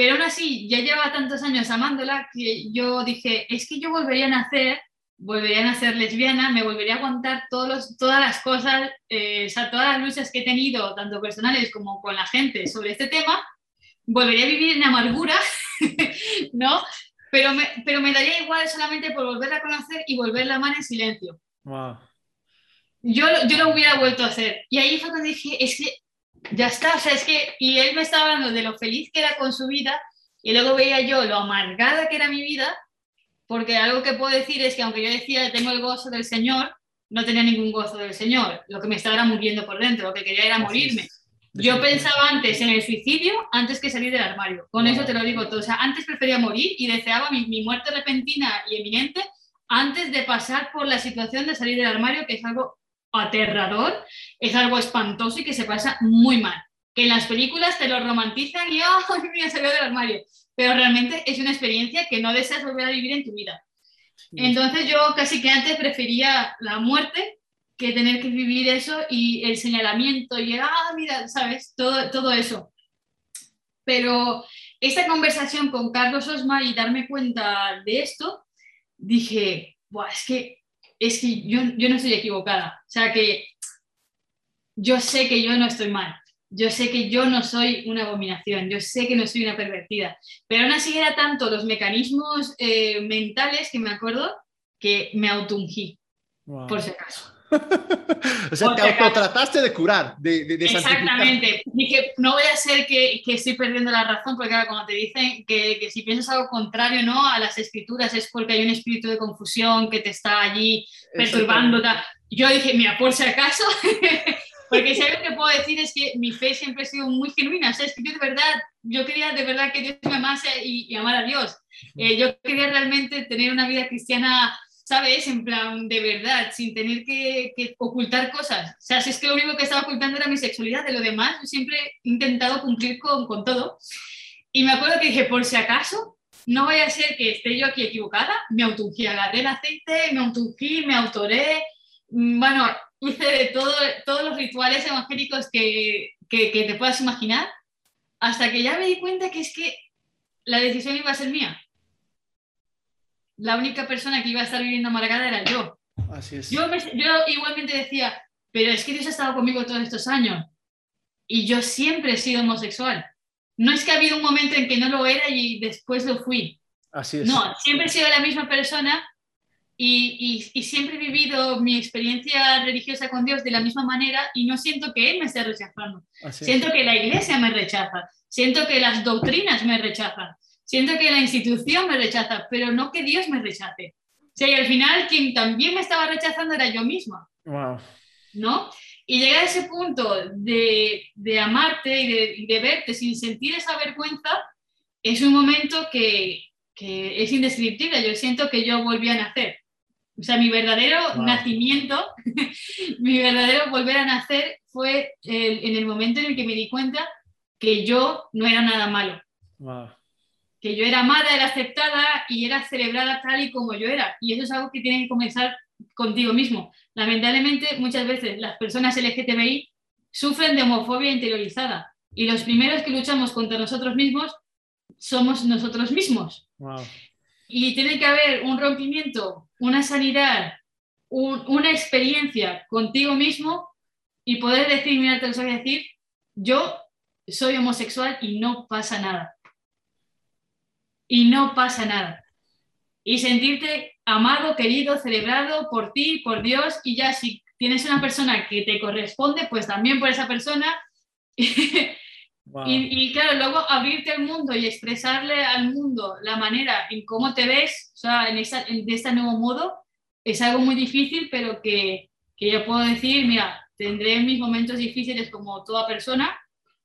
pero aún así, ya llevaba tantos años amándola que yo dije, es que yo volvería a nacer, volvería a nacer lesbiana, me volvería a aguantar todos todas las cosas, eh, o sea, todas las luchas que he tenido, tanto personales como con la gente sobre este tema, volvería a vivir en amargura, <laughs> ¿no? pero me, pero me daría igual solamente por volverla a conocer y volverla a amar en silencio. Wow. Yo, yo lo hubiera vuelto a hacer. Y ahí fue cuando dije, es que ya está, o sea, es que, y él me estaba hablando de lo feliz que era con su vida, y luego veía yo lo amargada que era mi vida, porque algo que puedo decir es que aunque yo decía tengo el gozo del Señor, no tenía ningún gozo del Señor, lo que me estaba muriendo por dentro, lo que quería era morirme. Yo pensaba antes en el suicidio antes que salir del armario. Con eso te lo digo todo. O sea, antes prefería morir y deseaba mi, mi, muerte repentina y eminente antes de pasar por la situación de salir del armario, que es algo aterrador, es algo espantoso y que se pasa muy mal. Que en las películas te lo romantizan y, <laughs> oh, mira, salió del armario. Pero realmente es una experiencia que no deseas volver a vivir en tu vida. Entonces yo casi que antes prefería la muerte que tener que vivir eso y el señalamiento y el, ah, mira, ¿sabes? Todo, todo eso. Pero esta conversación con Carlos Osma y darme cuenta de esto, dije, es que, es que yo, yo no estoy equivocada. O sea, que yo sé que yo no estoy mal. Yo sé que yo no soy una abominación, yo sé que no soy una pervertida, pero aún así era tanto los mecanismos eh, mentales que me acuerdo que me autoungí, por si acaso. <laughs> o sea, te autotrataste de curar, de, de, Exactamente. Dije, no voy a ser que, que, estoy perdiendo la razón, porque ahora cuando te dicen que, que, si piensas algo contrario ¿no? a las escrituras es porque hay un espíritu de confusión que te está allí perturbando. Yo dije, mira, por si acaso, <laughs> porque si algo que puedo decir es que mi fe siempre ha sido muy genuina. O sea, es que yo de verdad, yo quería de verdad que Dios me amase y, y amar a Dios. Eh, yo quería realmente tener una vida cristiana ¿sabes? En plan, de verdad, sin tener que, que, ocultar cosas. O sea, si es que lo único que estaba ocultando era mi sexualidad, de lo demás, yo siempre he intentado cumplir con, con todo. Y me acuerdo que dije, por si acaso, no vaya a ser que esté yo aquí equivocada, me autoungí, agarré el aceite, me autoungí, me autoré, mm, bueno, hice de todo, todos los rituales evangélicos que, que, que te puedas imaginar, hasta que ya me di cuenta que es que la decisión iba a ser mía la única persona que iba a estar viviendo amargada era yo. Así es. Yo, yo igualmente decía, pero es que Dios ha estado conmigo todos estos años y yo siempre he sido homosexual. No es que ha habido un momento en que no lo era y después lo fui. Así es. No, siempre he sido la misma persona y, y, y, siempre he vivido mi experiencia religiosa con Dios de la misma manera y no siento que Él me esté rechazando. Así siento es. que la iglesia me rechaza, siento que las doctrinas me rechazan, siento que la institución me rechaza, pero no que Dios me rechace. O sea, y al final quien también me estaba rechazando era yo misma. Wow. ¿No? Y llegar a ese punto de, de amarte y de, de, verte sin sentir esa vergüenza es un momento que, que, es indescriptible. Yo siento que yo volví a nacer. O sea, mi verdadero wow. nacimiento, <laughs> mi verdadero volver a nacer fue el, en el momento en el que me di cuenta que yo no era nada malo. Wow que yo era amada, era aceptada y era celebrada tal y como yo era. Y eso es algo que tiene que comenzar contigo mismo. Lamentablemente, muchas veces las personas LGTBI sufren de homofobia interiorizada y los primeros que luchamos contra nosotros mismos somos nosotros mismos. Wow. Y tiene que haber un rompimiento, una sanidad, un, una experiencia contigo mismo y poder decir, mira, te lo voy a decir, yo soy homosexual y no pasa nada y no pasa nada. Y sentirte amado, querido, celebrado por ti, por Dios, y ya si tienes una persona que te corresponde, pues también por esa persona. <laughs> Wow. Y, y, claro, luego abrirte al mundo y expresarle al mundo la manera en cómo te ves, o sea, en, esta, en de este nuevo modo, es algo muy difícil, pero que, que yo puedo decir, mira, tendré mis momentos difíciles como toda persona,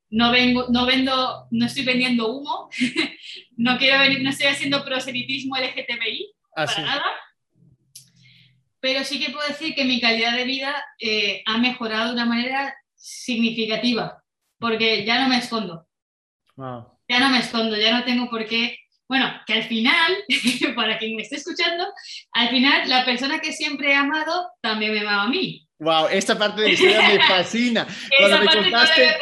no, vengo, no vendo, no estoy vendiendo humo, <laughs> no quiero venir, no estoy haciendo proselitismo LGTBI, Así. para nada. Pero sí que puedo decir que mi calidad de vida eh, ha mejorado de una manera significativa, porque ya no me escondo. Wow. Ya no me escondo, ya no tengo por qué. Bueno, que al final, <laughs> para quien me esté escuchando, al final la persona que siempre he amado también me amaba a mí. Wow, esta parte de la historia me <laughs> fascina. Cuando me contaste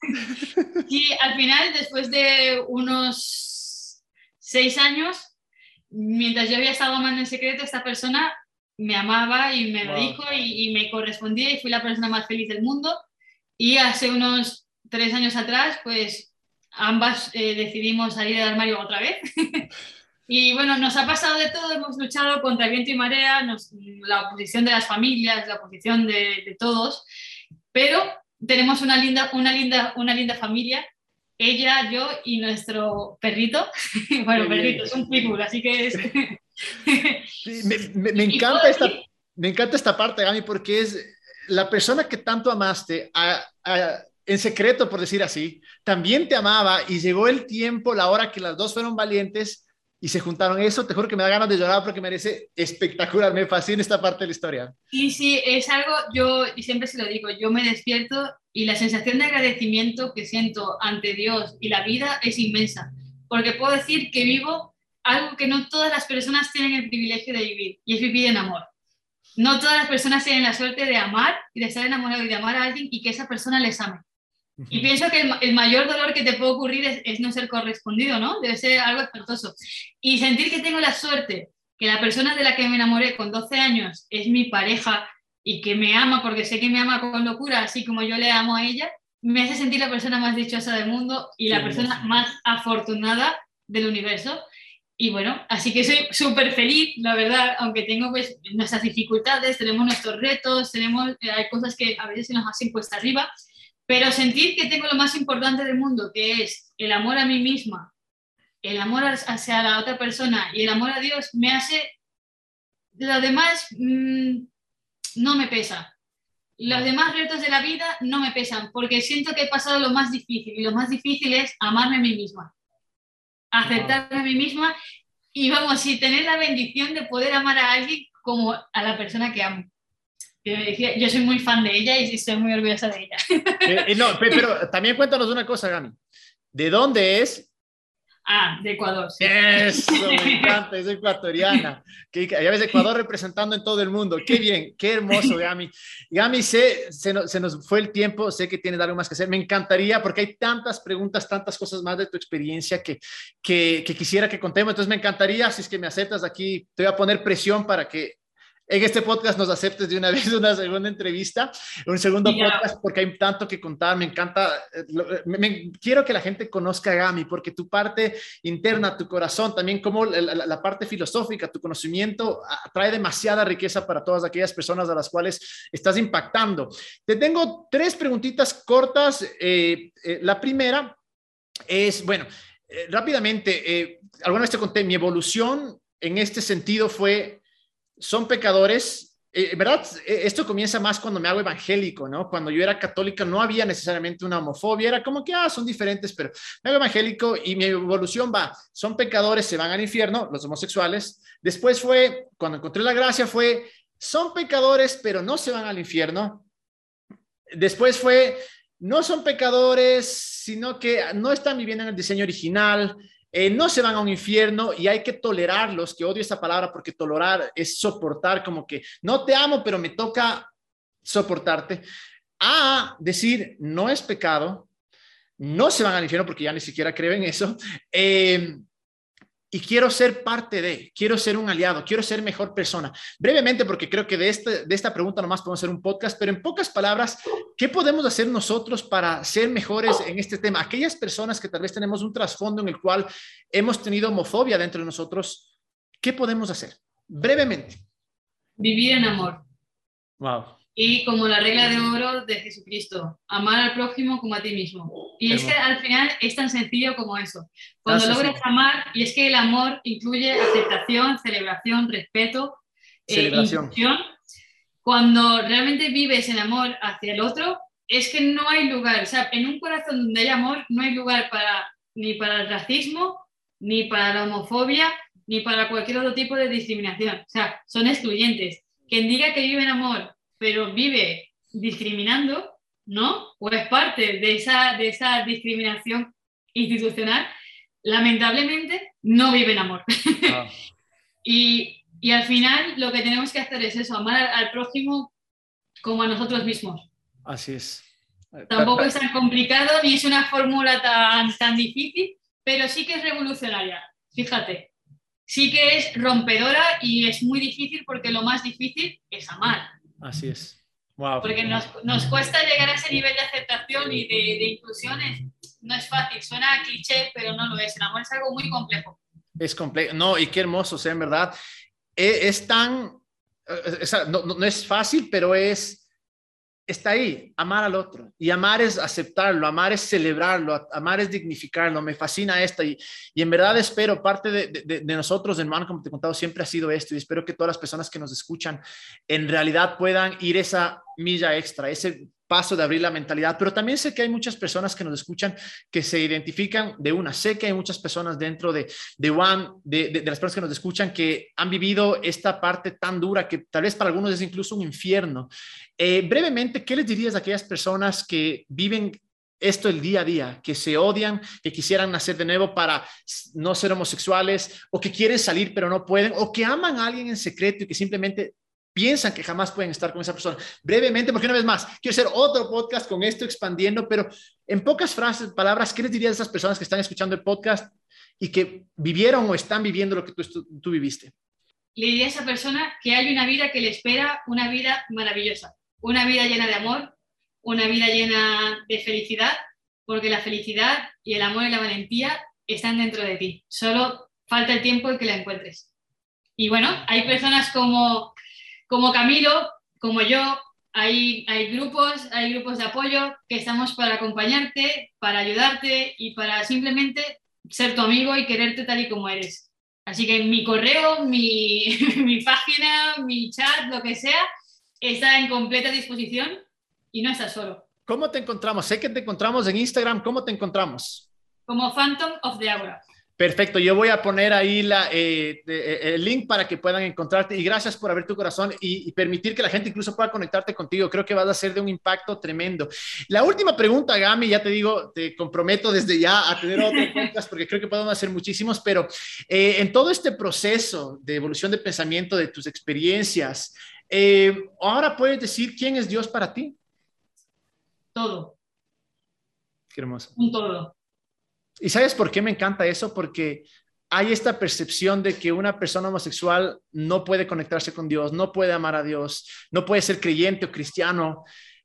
<laughs> y al final, después de unos seis años, mientras yo había estado amando en secreto, esta persona me amaba y me lo dijo y, y, me correspondía y fui la persona más feliz del mundo. Y hace unos tres años atrás, pues ambas eh, decidimos salir del armario otra vez. <laughs> Y bueno, nos ha pasado de todo, hemos luchado contra viento y marea, la oposición de las familias, la oposición de, de, todos, pero tenemos una linda, una, linda, una linda familia, ella, yo y nuestro perrito. <laughs> bueno, perrito, es un pitbull, así que es... <laughs> me, me, encanta esta, me encanta esta parte, Gami, porque es la persona que tanto amaste, en secreto, por decir así, también te amaba y llegó el tiempo, la hora que las dos fueron valientes y se juntaron. Eso te juro que me da ganas de llorar porque merece espectacular. Me fascina esta parte de la historia. Sí, sí, es algo, yo y siempre se lo digo, yo me despierto y la sensación de agradecimiento que siento ante Dios y la vida es inmensa, porque puedo decir que vivo algo que no todas las personas tienen el privilegio de vivir y es vivir en amor. No todas las personas tienen la suerte de amar y de estar enamorado y de amar a alguien y que esa persona les ame. Y pienso que el, mayor dolor que te puede ocurrir es, no ser correspondido, ¿no? Debe ser algo espantoso. Y sentir que tengo la suerte, que la persona de la que me enamoré con 12 años es mi pareja y que me ama porque sé que me ama con locura, así como yo le amo a ella, me hace sentir la persona más dichosa del mundo y la persona más afortunada del universo. Y bueno, así que soy súper feliz, la verdad, aunque tengo pues nuestras dificultades, tenemos nuestros retos, tenemos, eh, hay cosas que a veces se nos hacen cuesta arriba, pero sentir que tengo lo más importante del mundo, que es el amor a mí misma, el amor hacia la otra persona y el amor a Dios, me hace, lo demás mm, no me pesa. Los demás retos de la vida no me pesan, porque siento que he pasado lo más difícil, y lo más difícil es amarme a mí misma, aceptarme a mí misma y vamos, y tener la bendición de poder amar a alguien como a la persona que amo yo soy muy fan de ella y estoy muy orgullosa de ella. Eh, no, pero <laughs> también cuéntanos una cosa, Gami. ¿De dónde es? Ah, de Ecuador. Sí. Eso, me <laughs> encanta, es ecuatoriana. Que, ya ves Ecuador representando en todo el mundo. Qué bien, qué hermoso, Gami. Gami, sé, se nos, se nos fue el tiempo, sé que tienes algo más que hacer. Me encantaría, porque hay tantas preguntas, tantas cosas más de tu experiencia que, que, que quisiera que contemos. Entonces, me encantaría, si es que me aceptas aquí, te voy a poner presión para que en este podcast nos aceptes de una <laughs> vez una segunda entrevista, un segundo podcast, porque hay tanto que contar. Me encanta, eh, me, quiero que la gente conozca a Gami, porque tu parte interna, tu corazón, también como la, parte filosófica, tu conocimiento, trae demasiada riqueza para todas aquellas personas a las cuales estás impactando. Te tengo tres preguntitas cortas. Eh, eh, la primera es, bueno, rápidamente, alguna vez te conté, mi evolución en este sentido fue son pecadores. Eh, ¿Verdad? Eh, esto comienza más cuando me hago evangélico, ¿no? Cuando yo era católica no había necesariamente una homofobia, era como que, ah, son diferentes, pero me hago evangélico y mi evolución va, son pecadores, se van al infierno, los homosexuales. Después fue, cuando encontré la gracia, fue, son pecadores, pero no se van al infierno. Después fue, no son pecadores, sino que no están viviendo en el diseño original, eh, no se van a un infierno y hay que tolerarlos, que odio esa palabra porque tolerar es soportar, como que no te amo, pero me toca soportarte, a decir, no es pecado, no se van al infierno porque ya ni siquiera creen eso, eh, y quiero ser parte de, quiero ser un aliado, quiero ser mejor persona. Brevemente, porque creo que de, este, de esta pregunta nomás podemos hacer un podcast, pero en pocas palabras, ¿qué podemos hacer nosotros para ser mejores en este tema? Aquellas personas que tal vez tenemos un trasfondo en el cual hemos tenido homofobia dentro de nosotros, ¿qué podemos hacer? Brevemente. Vivir en amor. Wow y como la regla de oro de Jesucristo, amar al prójimo como a ti mismo. Y es que al final es tan sencillo como eso. Cuando logras amar, y es que el amor incluye aceptación, celebración, respeto, eh, celebración. cuando realmente vives en amor hacia el otro, es que no hay lugar, o sea, en un corazón donde hay amor, no hay lugar para, ni para el racismo, ni para la homofobia, ni para cualquier otro tipo de discriminación. O sea, son excluyentes. Quien diga que vive en amor pero vive discriminando, ¿no? O es parte de esa, de esa discriminación institucional, lamentablemente no vive en amor. <laughs> Ah. y, y, al final lo que tenemos que hacer es eso, amar al, prójimo como a nosotros mismos. Así es. Tampoco es tan complicado ni es una fórmula tan, tan difícil, pero sí que es revolucionaria. Fíjate, sí que es rompedora y es muy difícil porque lo más difícil es amar. Así es. Wow. Porque nos, nos, cuesta llegar a ese nivel de aceptación y de, de inclusión. no es fácil, suena cliché, pero no lo es. El amor es algo muy complejo. Es complejo. No, y qué hermoso, o sea, en verdad. E, es, tan, eh, no, no, es fácil, pero es, está ahí, amar al otro. Y amar es aceptarlo, amar es celebrarlo, amar es dignificarlo. Me fascina esto y, y en verdad espero, parte de, de, de, nosotros, hermano, como te he contado, siempre ha sido esto y espero que todas las personas que nos escuchan en realidad puedan ir esa milla extra, ese paso de abrir la mentalidad, pero también sé que hay muchas personas que nos escuchan que se identifican de una. Sé que hay muchas personas dentro de, de One, de, de, las personas que nos escuchan, que han vivido esta parte tan dura que tal vez para algunos es incluso un infierno. Eh, brevemente, ¿qué les dirías a aquellas personas que viven esto el día a día, que se odian, que quisieran nacer de nuevo para no ser homosexuales, o que quieren salir pero no pueden, o que aman a alguien en secreto y que simplemente piensan que jamás pueden estar con esa persona. Brevemente, porque una vez más, quiero hacer otro podcast con esto expandiendo, pero en pocas frases, palabras, ¿qué les dirías a esas personas que están escuchando el podcast y que vivieron o están viviendo lo que tú, tú viviste? Le diría a esa persona que hay una vida que le espera, una vida maravillosa, una vida llena de amor, una vida llena de felicidad, porque la felicidad y el amor y la valentía están dentro de ti. Solo falta el tiempo en que la encuentres. Y bueno, hay personas como como Camilo, como yo, hay, hay, grupos, hay grupos de apoyo que estamos para acompañarte, para ayudarte y para simplemente ser tu amigo y quererte tal y como eres. Así que mi correo, mi, <laughs> mi página, mi chat, lo que sea, está en completa disposición y no estás solo. ¿Cómo te encontramos? Sé que te encontramos en Instagram. ¿Cómo te encontramos? Como Phantom of the Aura. Perfecto, yo voy a poner ahí la, eh, eh, el link para que puedan encontrarte y gracias por abrir tu corazón y, permitir que la gente incluso pueda conectarte contigo. Creo que vas a ser de un impacto tremendo. La última pregunta, Gami, ya te digo, te comprometo desde ya a tener otro <laughs> podcast porque creo que podemos hacer muchísimos, pero eh, en todo este proceso de evolución de pensamiento, de tus experiencias, ahora puedes decir quién es Dios para ti. Todo. Qué hermoso. Un todo. ¿Y sabes por qué me encanta eso? Porque hay esta percepción de que una persona homosexual no puede conectarse con Dios, no puede amar a Dios, no puede ser creyente o cristiano.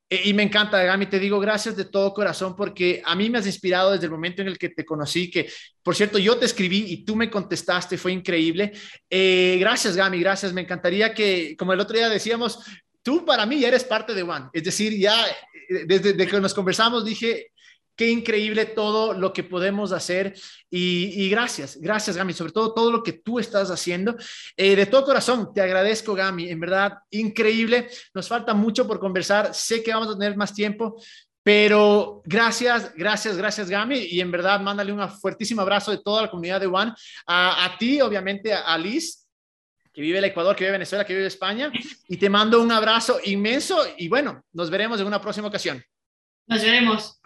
E, y me encanta, Gami, te digo gracias de todo corazón porque a mí me has inspirado desde el momento en el que te conocí, que por cierto yo te escribí y tú me contestaste, fue increíble. Eh, gracias, Gami, gracias. Me encantaría que, como el otro día decíamos, tú para mí ya eres parte de One. Es decir, ya eh, desde, desde que nos conversamos dije, Qué increíble todo lo que podemos hacer y, gracias, gracias Gami, sobre todo todo lo que tú estás haciendo. Eh, de todo corazón, te agradezco Gami, en verdad, increíble. Nos falta mucho por conversar, sé que vamos a tener más tiempo, pero gracias, gracias, gracias Gami y en verdad mándale un fuertísimo abrazo de toda la comunidad de One, a, ti, obviamente, a, Liz que vive en Ecuador, que vive en Venezuela, que vive España, y te mando un abrazo inmenso y bueno, nos veremos en una próxima ocasión. Nos veremos.